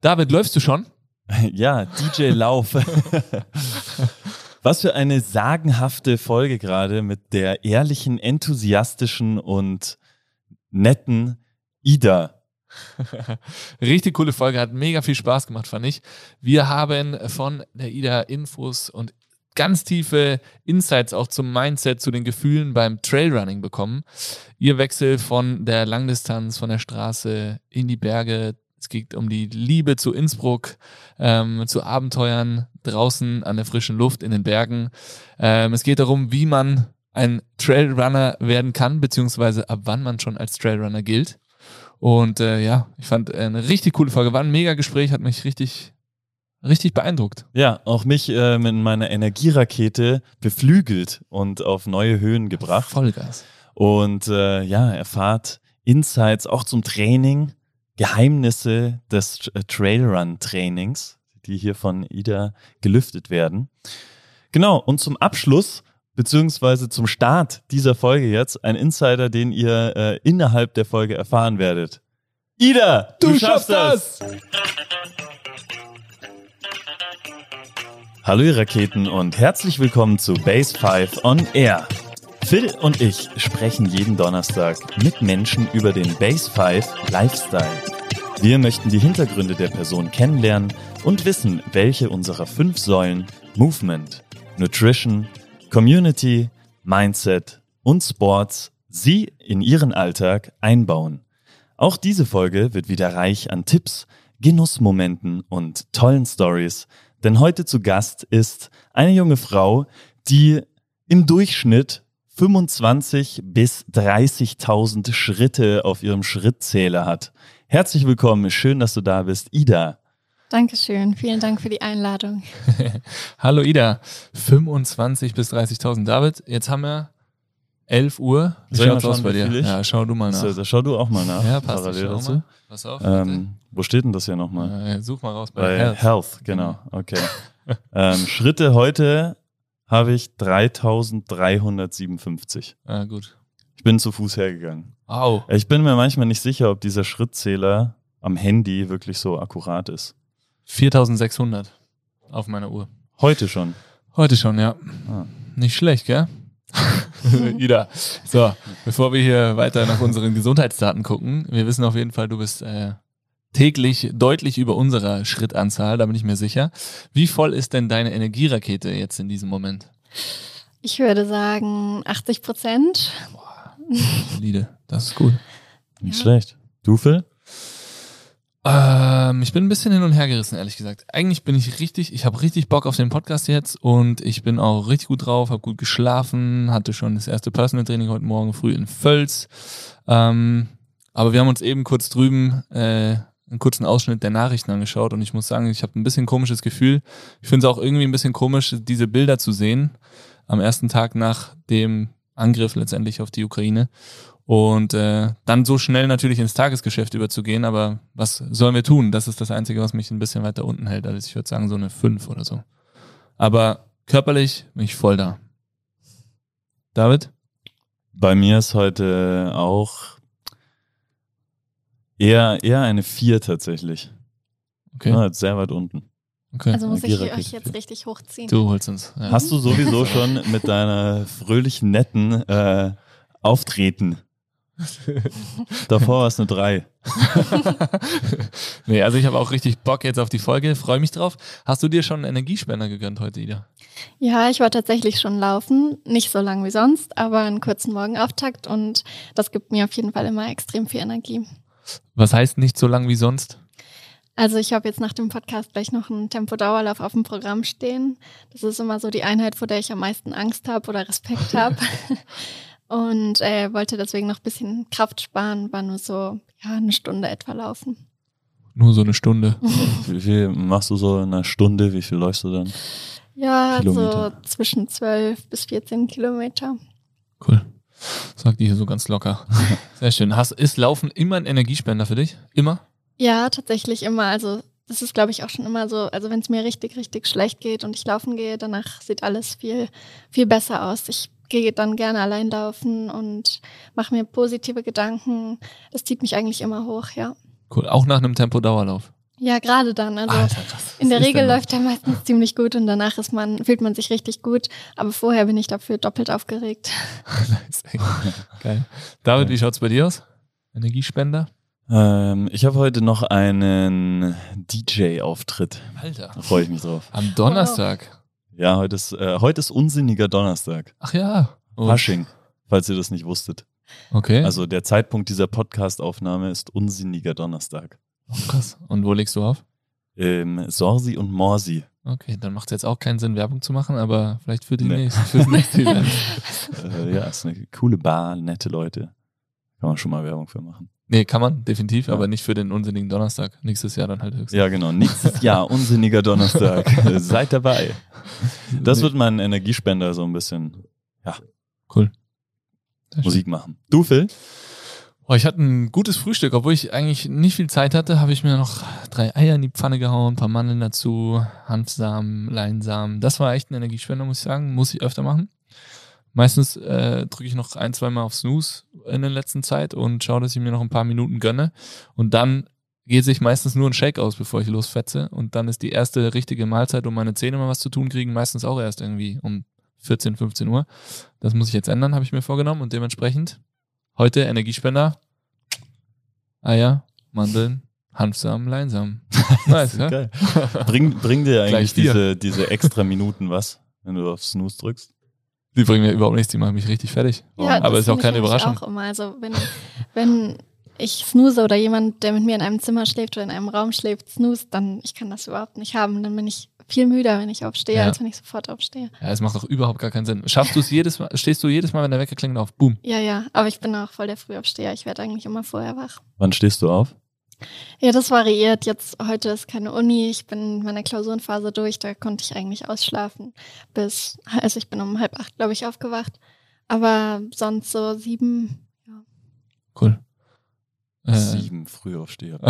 David, läufst du schon? Ja, DJ Lauf. Was für eine sagenhafte Folge gerade mit der ehrlichen, enthusiastischen und netten Ida. Richtig coole Folge, hat mega viel Spaß gemacht, fand ich. Wir haben von der Ida Infos und ganz tiefe Insights auch zum Mindset, zu den Gefühlen beim Trailrunning bekommen. Ihr Wechsel von der Langdistanz, von der Straße in die Berge. Es geht um die Liebe zu Innsbruck, ähm, zu Abenteuern draußen an der frischen Luft in den Bergen. Ähm, es geht darum, wie man ein Trailrunner werden kann, beziehungsweise ab wann man schon als Trailrunner gilt. Und äh, ja, ich fand eine richtig coole Folge. War ein mega Gespräch, hat mich richtig, richtig beeindruckt. Ja, auch mich äh, mit meiner Energierakete beflügelt und auf neue Höhen gebracht. Vollgas. Und äh, ja, erfahrt Insights auch zum Training, Geheimnisse des äh, Trailrun-Trainings, die hier von Ida gelüftet werden. Genau, und zum Abschluss beziehungsweise zum Start dieser Folge jetzt ein Insider, den ihr äh, innerhalb der Folge erfahren werdet. Ida, du, du schaffst das! Hallo ihr Raketen und herzlich willkommen zu Base 5 on Air. Phil und ich sprechen jeden Donnerstag mit Menschen über den Base 5 Lifestyle. Wir möchten die Hintergründe der Person kennenlernen und wissen, welche unserer fünf Säulen Movement, Nutrition, Community, Mindset und Sports Sie in Ihren Alltag einbauen. Auch diese Folge wird wieder reich an Tipps, Genussmomenten und tollen Stories, denn heute zu Gast ist eine junge Frau, die im Durchschnitt 25 bis 30.000 Schritte auf ihrem Schrittzähler hat. Herzlich willkommen, schön, dass du da bist, Ida. Dankeschön. Vielen Dank für die Einladung. Hallo Ida. 25 bis 30.000. David, jetzt haben wir 11 Uhr. Wie schaut's aus bei dir? Ja, schau du mal nach. So, schau du auch mal nach. Ja, passt. Parallel dazu. Mal. Pass auf. Ähm, wo steht denn das hier nochmal? Äh, such mal raus bei, bei Health. Health. Genau, okay. ähm, Schritte heute habe ich 3357. Ah, gut. Ich bin zu Fuß hergegangen. Au. Ich bin mir manchmal nicht sicher, ob dieser Schrittzähler am Handy wirklich so akkurat ist. 4600 auf meiner Uhr. Heute schon? Heute schon, ja. Ah. Nicht schlecht, gell? Ida. So, bevor wir hier weiter nach unseren Gesundheitsdaten gucken, wir wissen auf jeden Fall, du bist äh, täglich deutlich über unserer Schrittanzahl, da bin ich mir sicher. Wie voll ist denn deine Energierakete jetzt in diesem Moment? Ich würde sagen 80 Prozent. Solide, das ist gut. Nicht ja. schlecht. Du, Phil? Ähm, ich bin ein bisschen hin und her gerissen, ehrlich gesagt. Eigentlich bin ich richtig, ich habe richtig Bock auf den Podcast jetzt und ich bin auch richtig gut drauf, habe gut geschlafen, hatte schon das erste Personal Training heute Morgen früh in Völz. Ähm, aber wir haben uns eben kurz drüben äh, einen kurzen Ausschnitt der Nachrichten angeschaut und ich muss sagen, ich habe ein bisschen komisches Gefühl. Ich finde es auch irgendwie ein bisschen komisch, diese Bilder zu sehen am ersten Tag nach dem Angriff letztendlich auf die Ukraine und äh, dann so schnell natürlich ins Tagesgeschäft überzugehen. Aber was sollen wir tun? Das ist das Einzige, was mich ein bisschen weiter unten hält. Also ich würde sagen so eine 5 oder so. Aber körperlich bin ich voll da. David? Bei mir ist heute auch eher, eher eine 4 tatsächlich. Okay. Ja, sehr weit unten. Okay. Also muss ich euch jetzt richtig hochziehen. Du holst uns. Ja. Hast du sowieso schon mit deiner fröhlichen, netten äh, Auftreten Davor war es eine 3. nee, also ich habe auch richtig Bock jetzt auf die Folge, freue mich drauf. Hast du dir schon einen Energiespender gegönnt heute, Ida? Ja, ich war tatsächlich schon laufen. Nicht so lang wie sonst, aber einen kurzen Morgenauftakt und das gibt mir auf jeden Fall immer extrem viel Energie. Was heißt nicht so lang wie sonst? Also ich habe jetzt nach dem Podcast gleich noch einen Tempodauerlauf auf dem Programm stehen. Das ist immer so die Einheit, vor der ich am meisten Angst habe oder Respekt habe. und äh, wollte deswegen noch ein bisschen Kraft sparen, war nur so ja, eine Stunde etwa laufen. Nur so eine Stunde. Wie viel machst du so in einer Stunde? Wie viel läufst du dann? Ja, Kilometer? so zwischen 12 bis 14 Kilometer. Cool. Sagt die hier so ganz locker. Sehr schön. Hast, ist Laufen immer ein Energiespender für dich? Immer? Ja, tatsächlich immer. Also das ist, glaube ich, auch schon immer so. Also wenn es mir richtig, richtig schlecht geht und ich laufen gehe, danach sieht alles viel, viel besser aus. Ich gehe dann gerne allein laufen und mache mir positive Gedanken. Das zieht mich eigentlich immer hoch, ja. Cool. Auch nach einem Tempo-Dauerlauf? Ja, gerade dann. Also Alter, in der Regel läuft er meistens ziemlich gut und danach ist man, fühlt man sich richtig gut. Aber vorher bin ich dafür doppelt aufgeregt. Nice. Geil. David, wie schaut's bei dir aus? Energiespender? Ähm, ich habe heute noch einen DJ-Auftritt. Alter. Da freue ich mich drauf. Am Donnerstag. Ja, heute ist, äh, heute ist unsinniger Donnerstag. Ach ja. Oh, Fasching, falls ihr das nicht wusstet. Okay. Also der Zeitpunkt dieser Podcast-Aufnahme ist unsinniger Donnerstag. Krass. Und wo legst du auf? Ähm, Sorsi und Morsi. Okay, dann macht es jetzt auch keinen Sinn, Werbung zu machen, aber vielleicht für die Nee. nächste, fürs nächste Event. Äh, ja, ist eine coole Bar, nette Leute. Kann man schon mal Werbung für machen. Nee, kann man, definitiv, Ja. aber nicht für den unsinnigen Donnerstag. Nächstes Jahr dann halt höchstens. Ja, genau. Nächstes Jahr, unsinniger Donnerstag. Seid dabei. Das wird mein Energiespender so ein bisschen cool. Sehr schön. Musik machen. Du, Phil? Oh, ich hatte ein gutes Frühstück, obwohl ich eigentlich nicht viel Zeit hatte, habe ich mir noch drei Eier in die Pfanne gehauen, ein paar Mandeln dazu, Hanfsamen, Leinsamen. Das war echt ein Energiespender, muss ich sagen. Muss ich öfter machen. Meistens äh, drücke ich noch ein, zwei Mal auf Snooze in der letzten Zeit und schaue, dass ich mir noch ein paar Minuten gönne. Und dann geht sich meistens nur ein Shake aus, bevor ich losfetze. Und dann ist die erste richtige Mahlzeit, um meine Zähne mal was zu tun kriegen, meistens auch erst irgendwie um 14, 15 Uhr. Das muss ich jetzt ändern, habe ich mir vorgenommen. Und dementsprechend heute Energiespender. Eier, Mandeln, Hanfsamen, Leinsamen. Nice, ja? Geil. Bring, bring dir eigentlich diese, diese extra Minuten was, wenn du auf Snooze drückst? Die bringen mir überhaupt nichts, die machen mich richtig fertig. Ja, aber das ist auch ich keine Überraschung. Auch immer. Also wenn, wenn ich snooze oder jemand, der mit mir in einem Zimmer schläft oder in einem Raum schläft, snooze, dann ich kann das überhaupt nicht haben. Dann bin ich viel müder, wenn ich aufstehe, Ja. als wenn ich sofort aufstehe. Ja, es macht doch überhaupt gar keinen Sinn. Schaffst du es jedes Mal, stehst du jedes Mal, wenn der Wecker klingelt, auf? Boom. Ja, ja. Aber ich bin auch voll der Frühaufsteher. Ich werde eigentlich immer vorher wach. Wann stehst du auf? Ja, das variiert. Jetzt heute ist keine Uni. Ich bin in meiner Klausurenphase durch. Da konnte ich eigentlich ausschlafen. Bis, also ich bin um halb acht, glaube ich, aufgewacht. Aber sonst so sieben. Cool. Äh, Sieben Frühaufsteher.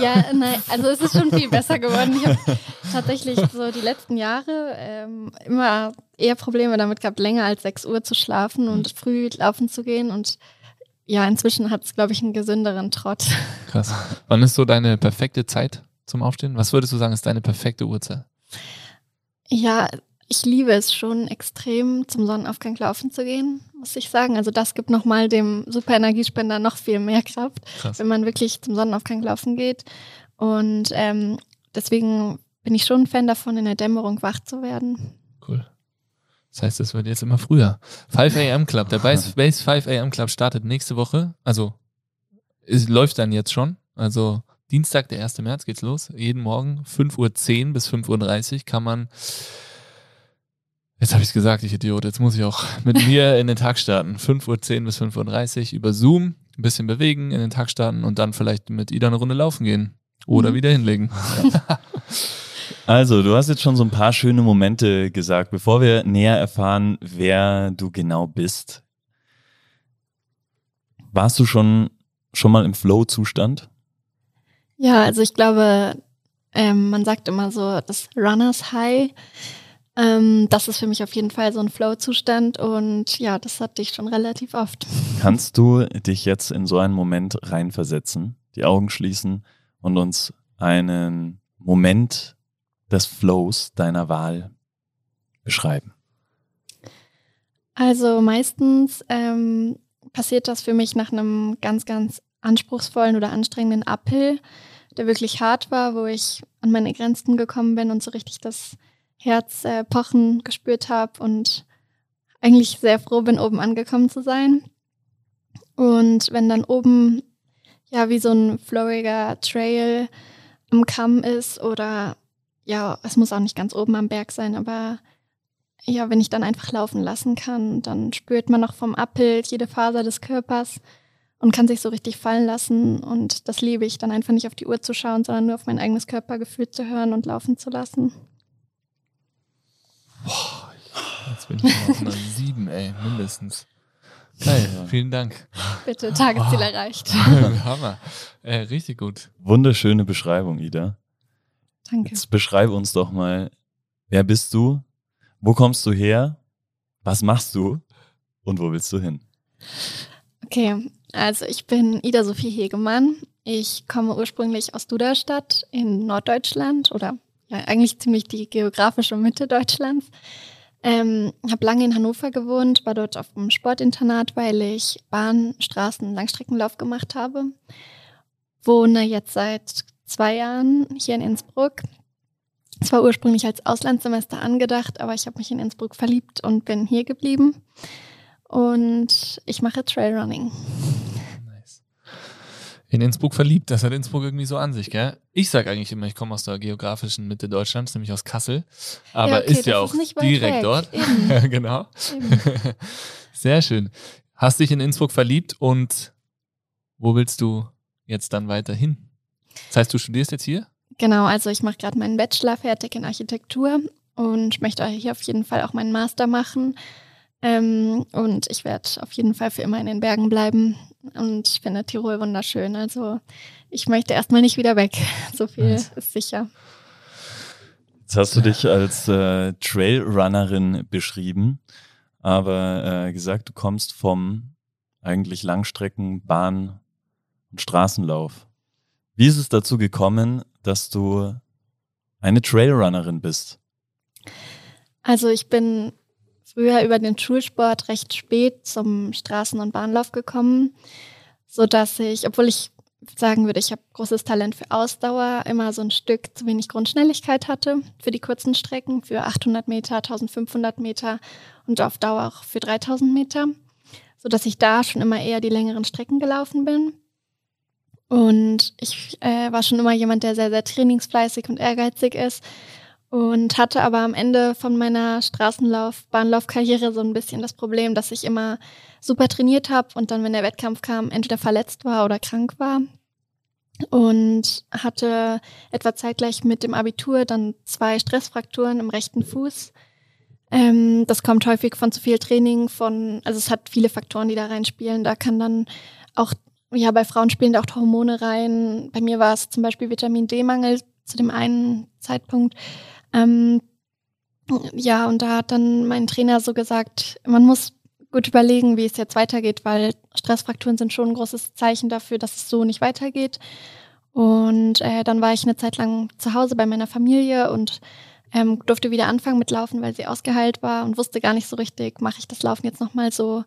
Ja, nein, also es ist schon viel besser geworden. Ich habe tatsächlich so die letzten Jahre ähm, immer eher Probleme damit gehabt, länger als sechs Uhr zu schlafen und früh laufen zu gehen. Und ja, inzwischen hat es, glaube ich, einen gesünderen Trott. krass. Wann ist so deine perfekte Zeit zum Aufstehen? Was würdest du sagen, ist deine perfekte Uhrzeit? Ja, ich liebe es schon extrem, zum Sonnenaufgang laufen zu gehen, muss ich sagen. Also das gibt nochmal dem Superenergiespender noch viel mehr Kraft, Krass. wenn man wirklich zum Sonnenaufgang laufen geht. Und ähm, deswegen bin ich schon ein Fan davon, in der Dämmerung wach zu werden. Cool. Das heißt, es wird jetzt immer früher. 5 AM Club, der Base, Base 5 AM Club startet nächste Woche. Also, es läuft dann jetzt schon. Also, Dienstag, der 1. März geht's los. Jeden Morgen 5.10 Uhr bis 5.30 Uhr kann man. Jetzt habe ich es gesagt, ich Idiot. Jetzt muss ich auch mit mir in den Tag starten. 5.10 Uhr bis 5.30 Uhr über Zoom, ein bisschen bewegen, in den Tag starten und dann vielleicht mit Ida eine Runde laufen gehen. Oder Mhm. wieder hinlegen. Also, du hast jetzt schon so ein paar schöne Momente gesagt. Bevor wir näher erfahren, wer du genau bist, warst du schon, schon mal im Flow-Zustand? Ja, also ich glaube, ähm, man sagt immer so, das Runners High. Ähm, das ist für mich auf jeden Fall so ein Flow-Zustand und ja, das hatte ich schon relativ oft. Kannst du dich jetzt in so einen Moment reinversetzen, die Augen schließen und uns einen Moment des Flows deiner Wahl beschreiben? Also meistens ähm, passiert das für mich nach einem ganz, ganz anspruchsvollen oder anstrengenden Uphill, der wirklich hart war, wo ich an meine Grenzen gekommen bin und so richtig das Herz äh, pochen gespürt habe und eigentlich sehr froh bin, oben angekommen zu sein. Und wenn dann oben ja wie so ein flowiger Trail am Kamm ist oder ja, es muss auch nicht ganz oben am Berg sein, aber ja, wenn ich dann einfach laufen lassen kann, dann spürt man noch vom Uphill jede Faser des Körpers und kann sich so richtig fallen lassen. Und das liebe ich, dann einfach nicht auf die Uhr zu schauen, sondern nur auf mein eigenes Körpergefühl zu hören und laufen zu lassen. Jetzt bin ich auf einer 7, ey, mindestens. Geil, vielen Dank. Bitte, Tagesziel erreicht. Hammer. Äh, richtig gut. Wunderschöne Beschreibung, Ida. Danke. Jetzt beschreib uns doch mal, wer bist du? Wo kommst du her? Was machst du? Und wo willst du hin? Okay, also ich bin Ida Sophie Hegemann Ich komme ursprünglich aus Duderstadt in Norddeutschland oder eigentlich ziemlich die geografische Mitte Deutschlands. Ähm, habe lange in Hannover gewohnt, war dort auf dem Sportinternat, weil ich Bahn, Straßen, Langstreckenlauf gemacht habe. Wohne jetzt seit zwei Jahren hier in Innsbruck. Es war ursprünglich als Auslandssemester angedacht, aber ich habe mich in Innsbruck verliebt und bin hier geblieben. Und ich mache Trailrunning. In Innsbruck verliebt, das hat Innsbruck irgendwie so an sich, gell? Ich sage eigentlich immer, ich komme aus der geografischen Mitte Deutschlands, nämlich aus Kassel. Aber Ja, okay, ist ja auch ist direkt weg. dort. Genau. Sehr schön. Hast dich in Innsbruck verliebt und wo willst du jetzt dann weiterhin? Das heißt, du studierst jetzt hier? Genau, also ich mache gerade meinen Bachelor fertig in Architektur und möchte hier auf jeden Fall auch meinen Master machen. Ähm, und ich werde auf jeden Fall für immer in den Bergen bleiben. Und ich finde Tirol wunderschön. Also ich möchte erstmal nicht wieder weg. So viel Nice. ist sicher. Jetzt hast du dich als äh, Trailrunnerin beschrieben, aber äh, gesagt, du kommst vom eigentlich Langstrecken, Bahn und Straßenlauf. Wie ist es dazu gekommen, dass du eine Trailrunnerin bist? Also ich bin früher über den Schulsport recht spät zum Straßen- und Bahnlauf gekommen, so dass ich, obwohl ich sagen würde, ich habe großes Talent für Ausdauer, immer so ein Stück zu wenig Grundschnelligkeit hatte für die kurzen Strecken, für 800 Meter, 1500 Meter und auf Dauer auch für 3000 Meter, so dass ich da schon immer eher die längeren Strecken gelaufen bin. Und ich äh, war schon immer jemand, der sehr, sehr trainingsfleißig und ehrgeizig ist und hatte aber am Ende von meiner Straßenlauf, Bahnlaufkarriere so ein bisschen das Problem, dass ich immer super trainiert habe und dann, wenn der Wettkampf kam, entweder verletzt war oder krank war. Und hatte etwa zeitgleich mit dem Abitur dann zwei Stressfrakturen im rechten Fuß. Ähm, das kommt häufig von zu viel Training, von, also es hat viele Faktoren, die da reinspielen. Da kann dann auch, ja, bei Frauen spielen da auch Hormone rein. Bei mir war es zum Beispiel Vitamin D-Mangel zu dem einen Zeitpunkt. Ähm, ja, und da hat dann mein Trainer so gesagt, man muss gut überlegen, wie es jetzt weitergeht, weil Stressfrakturen sind schon ein großes Zeichen dafür, dass es so nicht weitergeht. Und äh, dann war ich eine Zeit lang zu Hause bei meiner Familie und ähm, durfte wieder anfangen mit Laufen, weil sie ausgeheilt war und wusste gar nicht so richtig, mache ich das Laufen jetzt nochmal so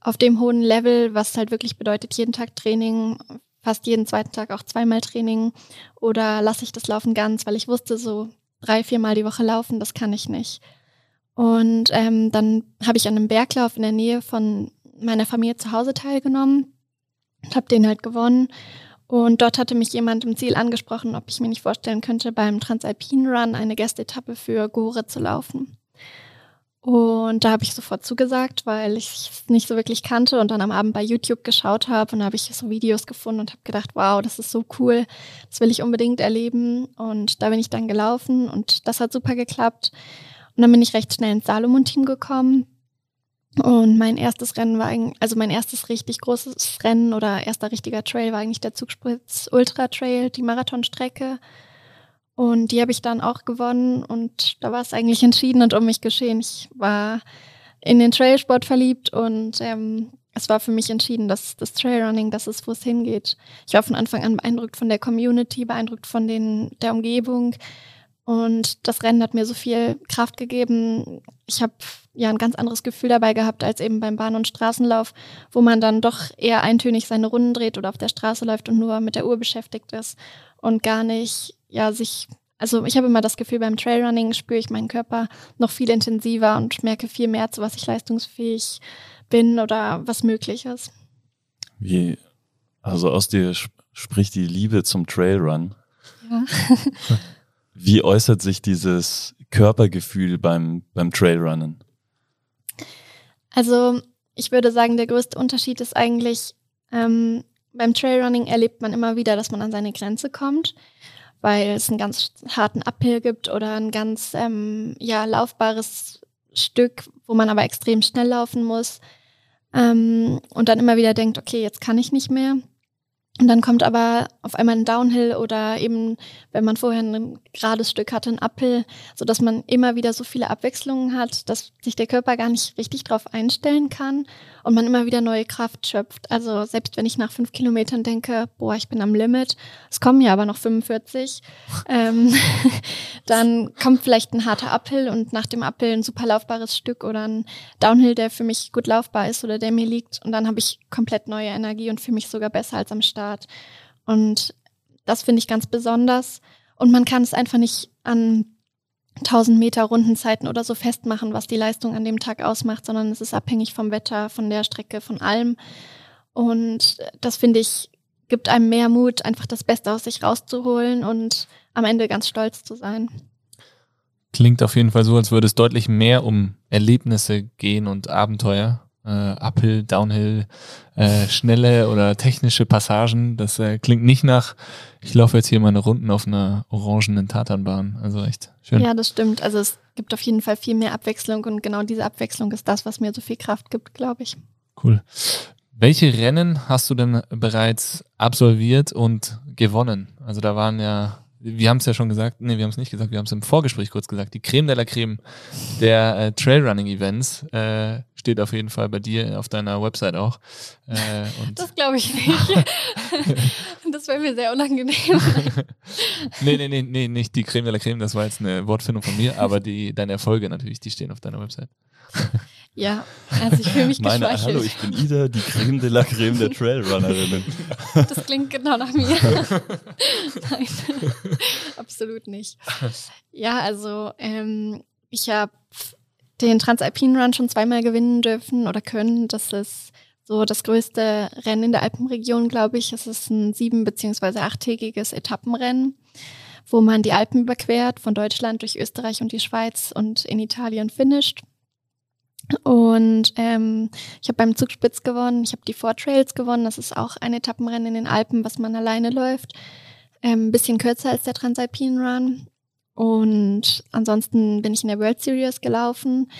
auf dem hohen Level, was halt wirklich bedeutet, jeden Tag Training, fast jeden zweiten Tag auch zweimal Training oder lasse ich das Laufen ganz, weil ich wusste, so drei, viermal die Woche laufen, das kann ich nicht. Und ähm, dann habe ich an einem Berglauf in der Nähe von meiner Familie zu Hause teilgenommen und habe den halt gewonnen. Und dort hatte mich jemand im Ziel angesprochen, ob ich mir nicht vorstellen könnte, beim Transalpine Run eine Gästeetappe für Gore zu laufen. Und da habe ich sofort zugesagt, weil ich es nicht so wirklich kannte und dann am Abend bei YouTube geschaut habe und habe ich so Videos gefunden und habe gedacht, wow, das ist so cool, das will ich unbedingt erleben. Und da bin ich dann gelaufen und das hat super geklappt. Und dann bin ich recht schnell ins Salomon-Team gekommen. Und mein erstes Rennen war eigentlich, also mein erstes richtig großes Rennen oder erster richtiger Trail war eigentlich der Zugspitz Ultra Trail, die Marathonstrecke. Und die habe ich dann auch gewonnen und da war es eigentlich entschieden und um mich geschehen. Ich war in den Trailsport verliebt und ähm, es war für mich entschieden, dass das Trailrunning das ist, wo es hingeht. Ich war von Anfang an beeindruckt von der Community, beeindruckt von den, der Umgebung und das Rennen hat mir so viel Kraft gegeben. Ich habe ja ein ganz anderes Gefühl dabei gehabt als eben beim Bahn- und Straßenlauf, wo man dann doch eher eintönig seine Runden dreht oder auf der Straße läuft und nur mit der Uhr beschäftigt ist und gar nicht, ja, sich, also ich habe immer das Gefühl, beim Trailrunning spüre ich meinen Körper noch viel intensiver und merke viel mehr, zu was ich leistungsfähig bin oder was möglich ist. Wie, also aus dir sp- spricht die Liebe zum Trailrun. Ja. Wie äußert sich dieses Körpergefühl beim, beim Trailrunnen? Also ich würde sagen, der größte Unterschied ist eigentlich, ähm, beim Trailrunning erlebt man immer wieder, dass man an seine Grenze kommt, weil es einen ganz harten Uphill gibt oder ein ganz ähm, ja, laufbares Stück, wo man aber extrem schnell laufen muss ähm, und dann immer wieder denkt, okay, jetzt kann ich nicht mehr. Und dann kommt aber auf einmal ein Downhill oder eben, wenn man vorher ein gerades Stück hatte, ein Uphill, so dass man immer wieder so viele Abwechslungen hat, dass sich der Körper gar nicht richtig drauf einstellen kann und man immer wieder neue Kraft schöpft. Also selbst wenn ich nach fünf Kilometern denke, boah, ich bin am Limit, es kommen ja aber noch 45, ähm, dann kommt vielleicht ein harter Uphill und nach dem Uphill ein super laufbares Stück oder ein Downhill, der für mich gut laufbar ist oder der mir liegt und dann habe ich komplett neue Energie und fühle mich sogar besser als am Start. Und das finde ich ganz besonders. Und man kann es einfach nicht an 1000 Meter Rundenzeiten oder so festmachen, was die Leistung an dem Tag ausmacht, sondern es ist abhängig vom Wetter, von der Strecke, von allem. Und das finde ich, gibt einem mehr Mut, einfach das Beste aus sich rauszuholen und am Ende ganz stolz zu sein. Klingt auf jeden Fall so, als würde es deutlich mehr um Erlebnisse gehen und Abenteuer äh, Uphill, Downhill, äh, schnelle oder technische Passagen. Das äh, klingt nicht nach, ich laufe jetzt hier meine Runden auf einer orangenen Tatanbahn. Also echt schön. Ja, das stimmt. Also es gibt auf jeden Fall viel mehr Abwechslung und genau diese Abwechslung ist das, was mir so viel Kraft gibt, glaube ich. Cool. Welche Rennen hast du denn bereits absolviert und gewonnen? Also da waren ja wir haben es ja schon gesagt, nee, wir haben es nicht gesagt, wir haben es im Vorgespräch kurz gesagt, die Creme de la Creme der äh, Trailrunning-Events äh, steht auf jeden Fall bei dir auf deiner Website auch. Äh, das glaube ich nicht. das wäre mir sehr unangenehm. nee, nee, nee, nee, nicht die Creme de la Creme, das war jetzt eine Wortfindung von mir, aber die, deine Erfolge natürlich, die stehen auf deiner Website. Ja, also ich fühle mich Meine, Hallo, ich bin Ida, die Creme de la Creme der Trailrunnerinnen. Das klingt genau nach mir. Nein, absolut nicht. Ja, also ähm, ich habe den Transalpine Run schon zweimal gewinnen dürfen oder können. Das ist so das größte Rennen in der Alpenregion, glaube ich. Es ist ein sieben- beziehungsweise achttägiges Etappenrennen, wo man die Alpen überquert, von Deutschland durch Österreich und die Schweiz und in Italien finisht. Und ähm, ich habe beim Zugspitz gewonnen, ich habe die Four Trails gewonnen, das ist auch ein Etappenrennen in den Alpen, was man alleine läuft. Ein ähm, bisschen kürzer als der Transalpine Run. Und ansonsten bin ich in der World Series gelaufen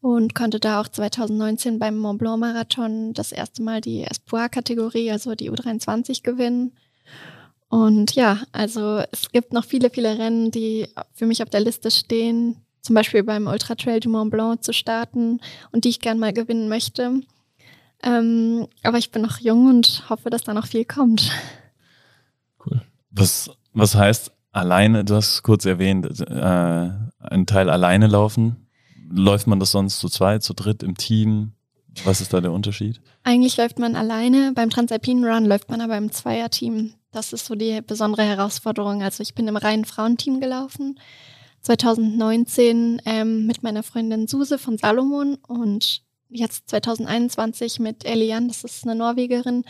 und konnte da auch 2019 beim Mont Blanc Marathon das erste Mal die Espoir-Kategorie, also die U23 gewinnen. Und ja, also es gibt noch viele, viele Rennen, die für mich auf der Liste stehen, zum Beispiel beim Ultra Trail du Mont Blanc zu starten und die ich gern mal gewinnen möchte. Ähm, aber ich bin noch jung und hoffe, dass da noch viel kommt. Cool. Was, was heißt alleine, du hast kurz erwähnt, äh, einen Teil alleine laufen? Läuft man das sonst zu zweit, zu dritt im Team? Was ist da der Unterschied? Eigentlich läuft man alleine. Beim Transalpine Run läuft man aber im Zweierteam. Das ist so die besondere Herausforderung. Also ich bin im reinen Frauenteam gelaufen. 2019 ähm, mit meiner Freundin Suse von Salomon und jetzt 2021 mit Elian, das ist eine Norwegerin.